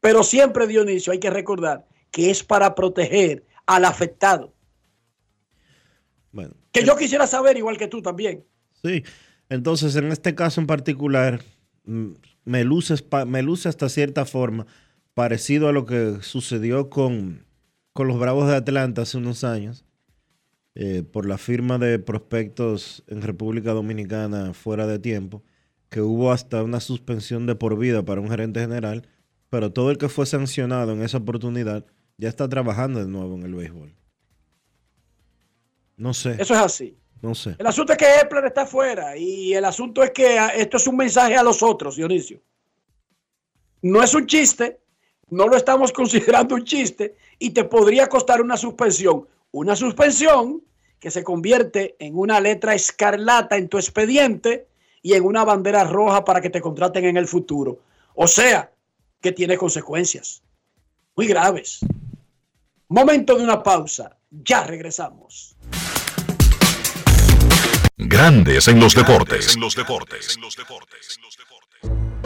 Pero siempre, Dionisio, hay que recordar que es para proteger al afectado. que yo quisiera saber igual que tú también. Sí, entonces en este caso en particular mm, me luce, me luce hasta cierta forma parecido a lo que sucedió con con los Bravos de Atlanta hace unos años eh, por la firma de prospectos en República Dominicana fuera de tiempo, que hubo hasta una suspensión de por vida para un gerente general, pero todo el que fue sancionado en esa oportunidad ya está trabajando de nuevo en el béisbol. No sé. Eso es así. No sé. El asunto es que Epler está fuera y el asunto es que ah, esto es un mensaje a los otros, Dionisio. No es un chiste, no lo estamos (laughs) considerando un chiste y te podría costar una suspensión. Una suspensión que se convierte en una letra escarlata en tu expediente y en una bandera roja para que te contraten en el futuro. O sea, que tiene consecuencias muy graves. Momento de una pausa. Ya regresamos. Grandes en los deportes. En los deportes.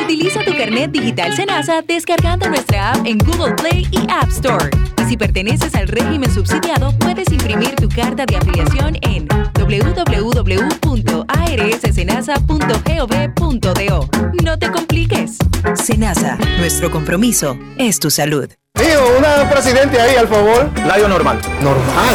Utiliza tu carnet digital Senasa descargando nuestra app en Google Play y App Store. Y si perteneces al régimen subsidiado, puedes imprimir tu carta de afiliación en www.arssenasa.gov.do. No te compliques. Senasa, nuestro compromiso es tu salud. Tío, una presidente ahí, al favor. Layo normal. Normal.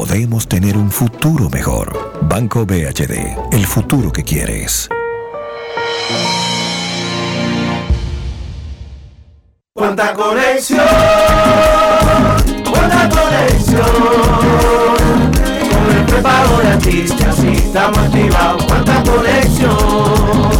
podemos tener un futuro mejor. Banco BHD, el futuro que quieres. Cuánta conexión, cuánta conexión. Con el prepago de artistas y estamos activados. Cuánta conexión.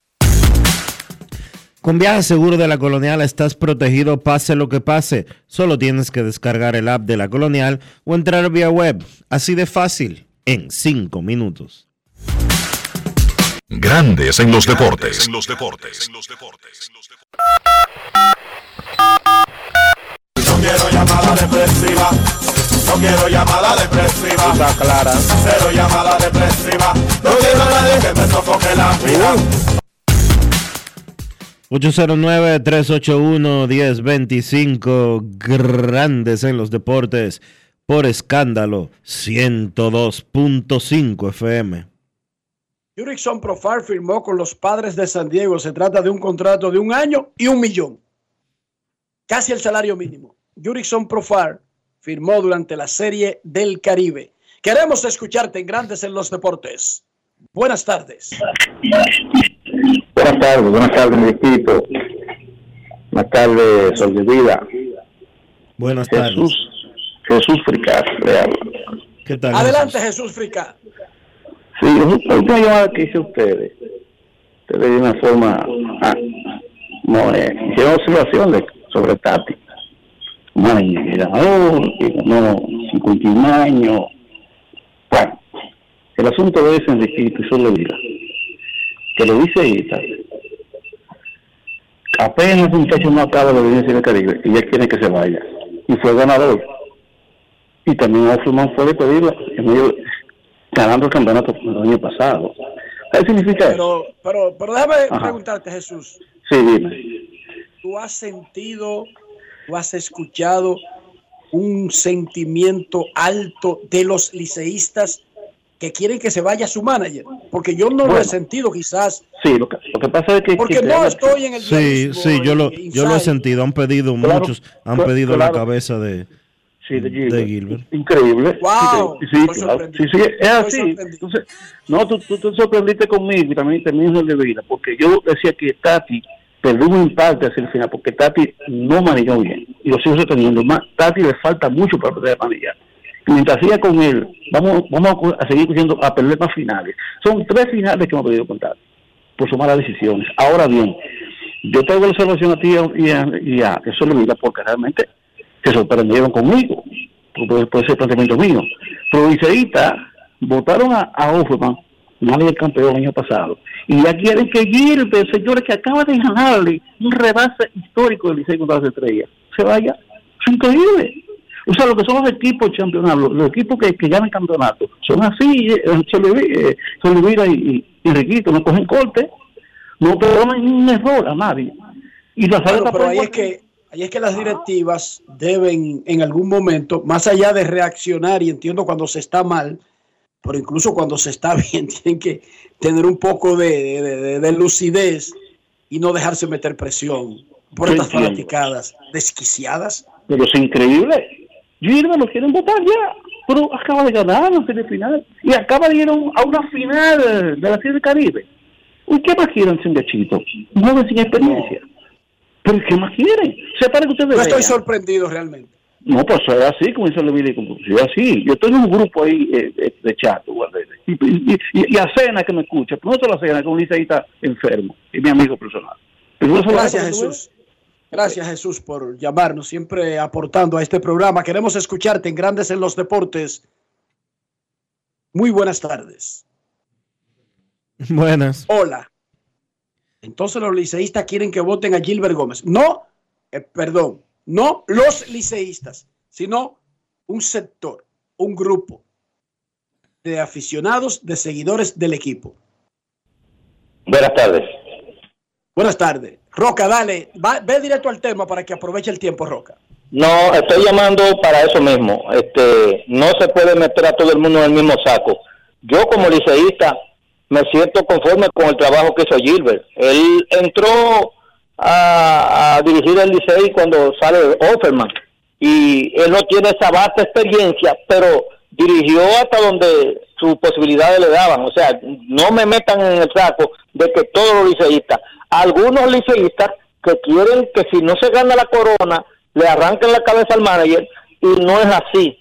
Con Viaje Seguro de la Colonial estás protegido pase lo que pase. Solo tienes que descargar el app de la Colonial o entrar vía web. Así de fácil, en 5 minutos. Grandes en los deportes. No quiero llamada depresiva. No quiero llamada depresiva. Está clara. Cero llamada depresiva. No quiero a nadie que me sofoque la vida. 809-381-1025, grandes en los deportes, por escándalo, 102.5 FM. Jurickson Profar firmó con los padres de San Diego. Se trata de un contrato de un año y un millón. Casi el salario mínimo. Jurickson Profar firmó durante la Serie del Caribe. Queremos escucharte Grandes en los Deportes. Buenas tardes. Buenas tardes, buenas tardes, mi equipo. Buenas tardes, Sol de Vida. Buenas Jesús, Jesús Fricas, le habla. ¿Qué tal? Adelante, Jesús Frica. Sí, la última llamada que hice a ustedes, ustedes de una forma, ah, no, eh, hicieron observaciones sobre Tati. Manejador, que ganó 51 años. Bueno, el asunto es, Enriquito, y solo vida que lo dice Ita, apenas un muchacho no acaba de venir del Caribe y ya quiere que se vaya. Y fue ganador. Y también Offerman fue de pedirla, en medio, ganando el campeonato el año pasado. ¿Qué significa eso? Pero, pero, pero déjame Ajá. preguntarte, Jesús. Sí, dime. ¿Tú has sentido, tú has escuchado un sentimiento alto de los liceístas que quieren que se vaya su manager? Porque yo no lo he sentido quizás. Sí, lo que, lo que pasa es que... Porque que no te- estoy en el Sí, sí, yo lo, yo lo he sentido. Han pedido Claro, muchos, han pedido la cabeza de, Sí, de de Gilbert. Increíble. Wow, sí, sí, estoy claro. sorprendido. sí, sí, es así. Entonces, no, tú, tú, tú sorprendiste conmigo y también también es de vida, porque yo decía que Tati perdió un parte hacia el final, porque Tati no manejó bien y lo sigo sosteniendo. Más, Tati le falta mucho para poder manejar. Mientras siga con él, vamos, vamos a seguir cogiendo a perder más finales. Son tres finales que hemos perdido con Tati por sus malas decisiones. Ahora bien, yo traigo la observación a ti y a, eso lo vida porque realmente se sorprendieron conmigo, por, por ese planteamiento mío. Pero Liceísta votaron a, a Offerman, nadie el campeón el año pasado, y ya quieren que Gilbert, señores, que acaba de ganarle un rebase histórico del Licey contra las estrellas, se vaya. Es increíble. O sea, lo que son los equipos campeonatos, los, los equipos que, que ganan campeonatos, son así, eh, Solivira eh, Solivira y, y, no cogen corte, no perdonan un error a nadie. Y la sala pero ahí es que ahí es que las directivas deben en algún momento, más allá de reaccionar y entiendo cuando se está mal, pero incluso cuando se está (laughs) bien, tienen que tener un poco de, de- de- de lucidez y no dejarse meter presión por estas fanaticadas desquiciadas. Pero es increíble. Gilbert lo quieren votar ya. Pero acaba de ganar la serie final. Y acaba de ir a un- a una final de la serie del Caribe. ¿Y qué más quieren sin gachito? No sin experiencia. ¿Pero qué más quieren? Se para que ustedes No estoy vean. sorprendido realmente. No, pues es así, como dice como es así. Yo tengo un grupo ahí eh, de chat, y, y, y, y a Cena que me escucha, pero no solo a Cena, como dice ahí está enfermo, es mi amigo personal. Gracias Jesús. Gracias Jesús por llamarnos, siempre aportando a este programa. Queremos escucharte en Grandes en los Deportes. Muy buenas tardes. (laughs) Buenas. Hola. Entonces los liceístas quieren que voten a Gilbert Gómez. No, eh, perdón, no los liceístas, sino un sector, un grupo de aficionados, de seguidores del equipo. Buenas tardes. Buenas tardes. Roca, dale, va- ve directo al tema para que aproveche el tiempo, Roca. No, estoy llamando para eso mismo. Este, no se puede meter a todo el mundo en el mismo saco. Yo como liceísta me siento conforme con el trabajo que hizo Gilbert. Él entró a, dirigir el licey cuando sale Offerman y él no tiene esa vasta experiencia, pero dirigió hasta donde sus posibilidades le daban. O sea, no me metan en el saco de que todos los liceístas, algunos liceístas que quieren que si no se gana la corona, le arranquen la cabeza al manager y no es así.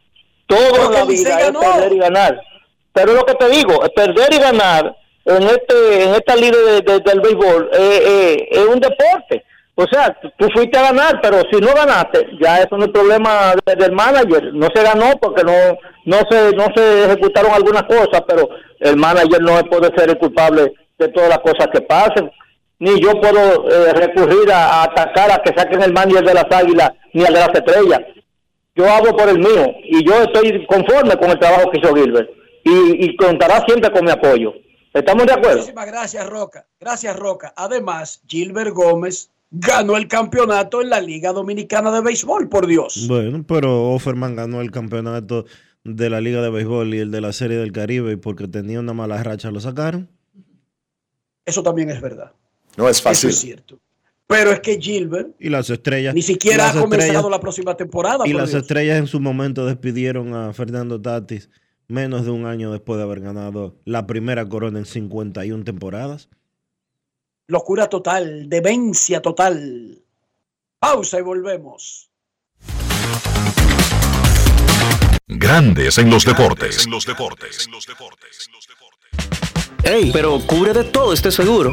Todo en la vida es perder y ganar. Pero lo que te digo, perder y ganar en este en esta liga de- de- del béisbol eh, eh, es un deporte. O sea, tú- fuiste a ganar, pero si no ganaste, ya eso no es problema de- del manager. No se ganó porque no no se no se ejecutaron algunas cosas, pero el manager no puede ser el culpable de todas las cosas que pasen. Ni yo puedo eh, recurrir a, a atacar a que saquen el manager de las águilas ni al de las estrellas. Yo hablo por el mío y yo estoy conforme con el trabajo que hizo Gilbert y, y contará siempre con mi apoyo. ¿Estamos de acuerdo? Muchísimas gracias, Roca. Gracias, Roca. Además, Gilbert Gómez ganó el campeonato en la Liga Dominicana de Béisbol, por Dios. Bueno, pero Offerman ganó el campeonato de la Liga de Béisbol y el de la Serie del Caribe y porque tenía una mala racha lo sacaron. Eso también es verdad. No es Eso fácil. es cierto. Pero es que Gilbert Y las estrellas. ni siquiera ha comenzado la próxima temporada. Y las Dios. estrellas en su momento despidieron a Fernando Tatis menos de un año después de haber ganado la primera corona en 51 temporadas. Locura total, demencia total. Pausa y volvemos. Grandes en los deportes. En los deportes. Ey, pero cubre de todo este seguro.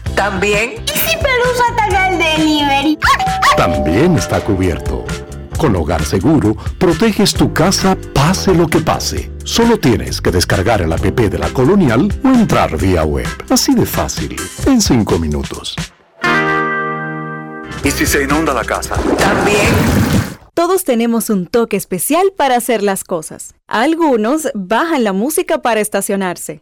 También. ¿Y si Pelusa ataca el delivery? También está cubierto. Con Hogar Seguro, proteges tu casa pase lo que pase. Solo tienes que descargar el app de la Colonial o entrar vía web. Así de fácil, en 5 minutos. ¿Y si se inunda la casa? También. Todos tenemos un toque especial para hacer las cosas. Algunos bajan la música para estacionarse.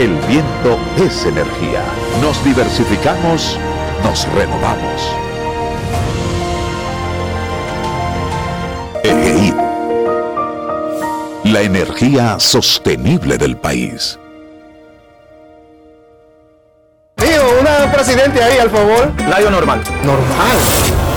el viento es energía. Nos diversificamos, nos renovamos. EGI. La energía sostenible del país. Tío, una presidente ahí, al favor. Layo normal. Normal.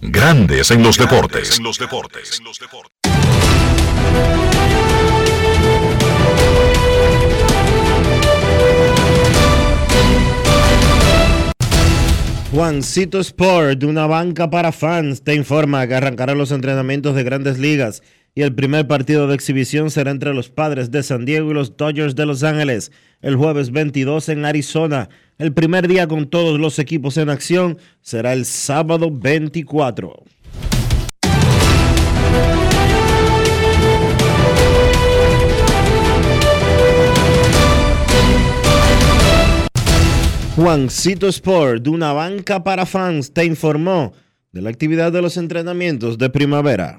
Grandes en los deportes. Juancito Sport, de una banca para fans, te informa que arrancarán los entrenamientos de grandes ligas y el primer partido de exhibición será entre los padres de San Diego y los Dodgers de Los Ángeles el jueves 22 en Arizona. El primer día con todos los equipos en acción será el sábado 24. Juancito Sport, de una banca para fans, te informó de la actividad de los entrenamientos de primavera.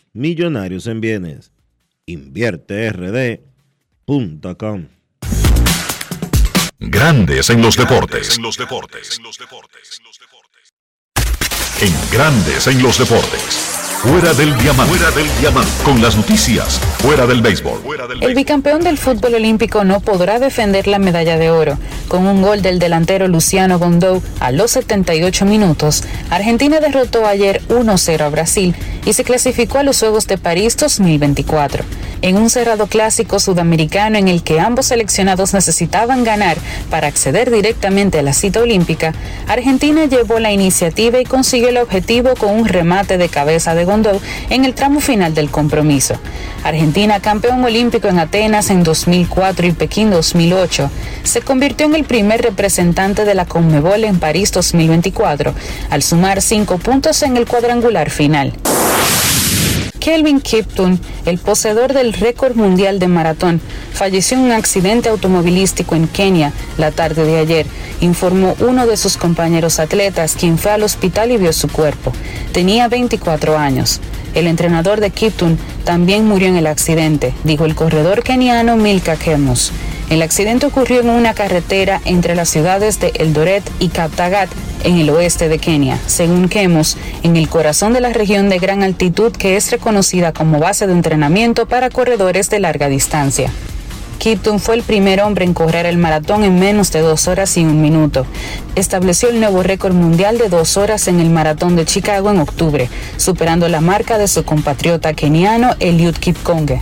millonarios en bienes. InvierteRD.com Grandes en los deportes. En Grandes en los deportes. Fuera del diamante. Fuera del diamante. Con las noticias. Fuera del béisbol. El bicampeón del fútbol olímpico no podrá defender la medalla de oro. Con un gol del delantero Luciano Gondou a los 78 minutos, Argentina derrotó ayer 1-0 a Brasil y se clasificó a los Juegos de París 2024. En un cerrado clásico sudamericano en el que ambos seleccionados necesitaban ganar para acceder directamente a la cita olímpica, Argentina llevó la iniciativa y consiguió el objetivo con un remate de cabeza de En el tramo final del compromiso. Argentina, campeón olímpico en Atenas en 2004 y Pekín 2008, se convirtió en el primer representante de la Conmebol en París 2024, al sumar cinco puntos en el cuadrangular final. Kelvin Kipton, el poseedor del récord mundial de maratón, falleció en un accidente automovilístico en Kenia la tarde de ayer, informó uno de sus compañeros atletas, quien fue al hospital y vio su cuerpo. Tenía 24 años. El entrenador de Kipton también murió en el accidente, dijo el corredor keniano Milka Kemos. El accidente ocurrió en una carretera entre las ciudades de Eldoret y Kaptagat, en el oeste de Kenia, según Kemos, en el corazón de la región de gran altitud que es reconocida como base de entrenamiento para corredores de larga distancia. Kipton fue el primer hombre en correr el maratón en menos de dos horas y un minuto. Estableció el nuevo récord mundial de dos horas en el maratón de Chicago en octubre, superando la marca de su compatriota keniano Eliud Kipkonge.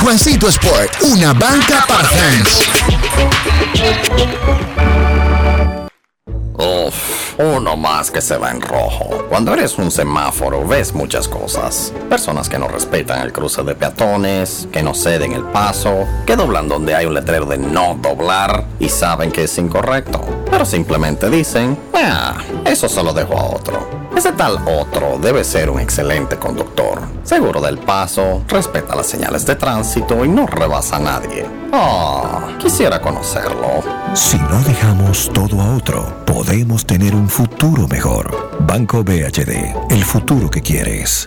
Juancito Sport, una banca para fans. Uf, uno más que se va en rojo. Cuando eres un semáforo ves muchas cosas. Personas que no respetan el cruce de peatones, que no ceden el paso, que doblan donde hay un letrero de no doblar y saben que es incorrecto. Pero simplemente dicen, ah, eso se lo dejo a otro. Ese tal otro debe ser un excelente conductor, seguro del paso, respeta las señales de tránsito y no rebasa a nadie. Ah, quisiera conocerlo. Si no dejamos todo a otro, podemos tener un futuro mejor. Banco BHD, el futuro que quieres.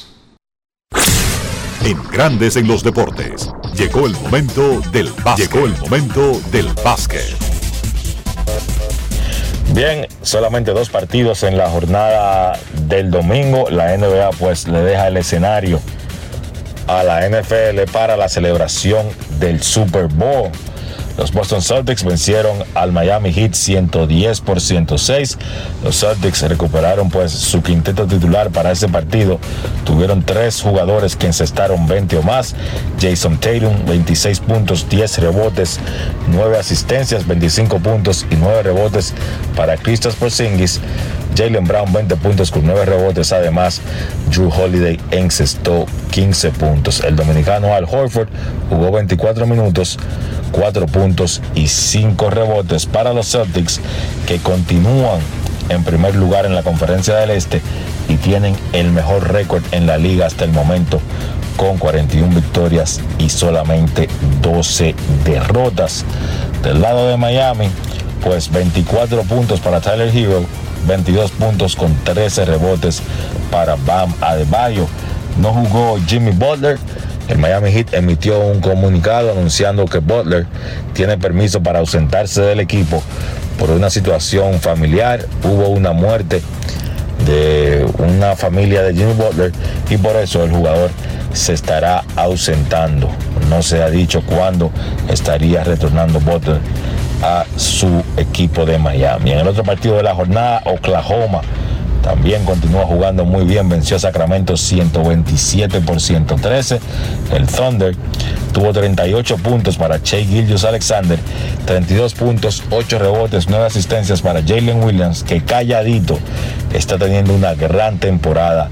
En Grandes en los Deportes. Llegó el momento del básquet. Llegó el momento del básquet. Bien, solamente dos partidos en la jornada del domingo. La NBA pues le deja el escenario a la NFL para la celebración del Super Bowl. Los Boston Celtics vencieron al Miami Heat 110 por 106. Los Celtics recuperaron pues su quinteto titular para ese partido. Tuvieron tres jugadores que encestaron 20 o más. Jason Tatum, 26 puntos, 10 rebotes, 9 asistencias, 25 puntos y 9 rebotes para Kristaps Porzingis. Jalen Brown 20 puntos con 9 rebotes. Además, Drew Holiday encestó 15 puntos. El dominicano Al Horford jugó 24 minutos, 4 puntos y 5 rebotes para los Celtics que continúan en primer lugar en la conferencia del Este y tienen el mejor récord en la liga hasta el momento con 41 victorias y solamente 12 derrotas. Del lado de Miami, pues 24 puntos para Tyler Hero, 22 puntos con 13 rebotes para Bam Adebayo. No jugó Jimmy Butler. El Miami Heat emitió un comunicado anunciando que Butler tiene permiso para ausentarse del equipo por una situación familiar. Hubo una muerte de una familia de Jimmy Butler y por eso el jugador se estará ausentando. No se ha dicho cuándo estaría retornando Butler a su equipo de Miami. En el otro partido de la jornada, Oklahoma también continúa jugando muy bien, venció a Sacramento 127 por 113. El Thunder tuvo 38 puntos para Che Gillius Alexander, 32 puntos, 8 rebotes, 9 asistencias para Jalen Williams, que calladito está teniendo una gran temporada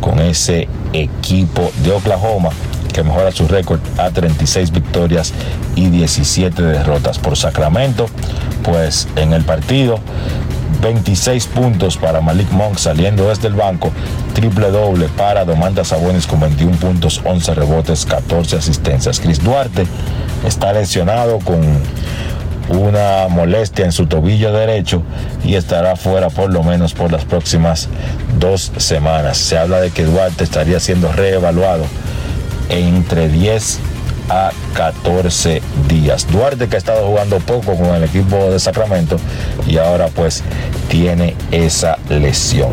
con ese equipo de Oklahoma que mejora su récord a 36 victorias y 17 derrotas por Sacramento. Pues en el partido 26 puntos para Malik Monk saliendo desde el banco, triple doble para Domantas Sabonis con 21 puntos, 11 rebotes, 14 asistencias. Chris Duarte está lesionado con una molestia en su tobillo derecho y estará fuera por lo menos por las próximas dos semanas. Se habla de que Duarte estaría siendo reevaluado entre 10 a 14 días. Duarte que ha estado jugando poco con el equipo de Sacramento y ahora pues tiene esa lesión.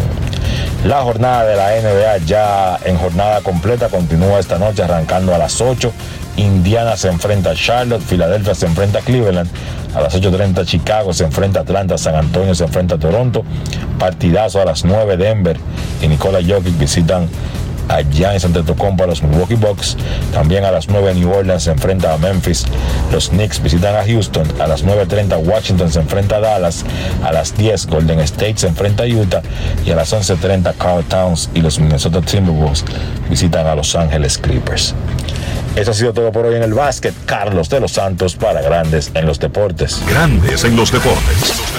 La jornada de la NBA ya en jornada completa continúa esta noche arrancando a las 8. Indiana se enfrenta a Charlotte, Filadelfia se enfrenta a Cleveland, a las 8.30 Chicago se enfrenta a Atlanta, San Antonio se enfrenta a Toronto, partidazo a las 9 Denver y Nikola Jokic visitan a Giants ante Tocompa los Milwaukee Bucks. También a las 9 New Orleans se enfrenta a Memphis. Los Knicks visitan a Houston. A las 9.30 Washington se enfrenta a Dallas. A las 10 Golden State se enfrenta a Utah. Y a las 11.30 Carl Towns y los Minnesota Timberwolves visitan a Los Angeles Clippers. Eso ha sido todo por hoy en el básquet. Carlos de los Santos para Grandes en los Deportes. Grandes en los Deportes.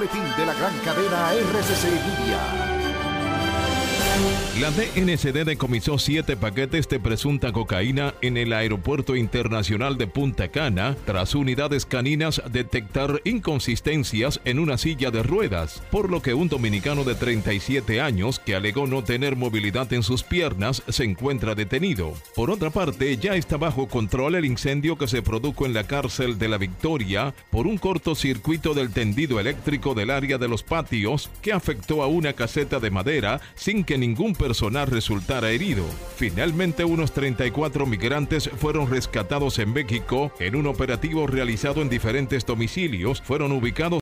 Boletín de la gran cadena RCC Media. La DNCD decomisó siete paquetes de presunta cocaína en el Aeropuerto Internacional de Punta Cana tras unidades caninas detectar inconsistencias en una silla de ruedas, por lo que un dominicano de 37 años que alegó no tener movilidad en sus piernas se encuentra detenido. Por otra parte, ya está bajo control el incendio que se produjo en la cárcel de la Victoria por un cortocircuito del tendido eléctrico del área de los patios que afectó a una caseta de madera sin que ningún personal resultara herido. Finalmente, unos 34 migrantes fueron rescatados en México en un operativo realizado en diferentes domicilios. Fueron ubicados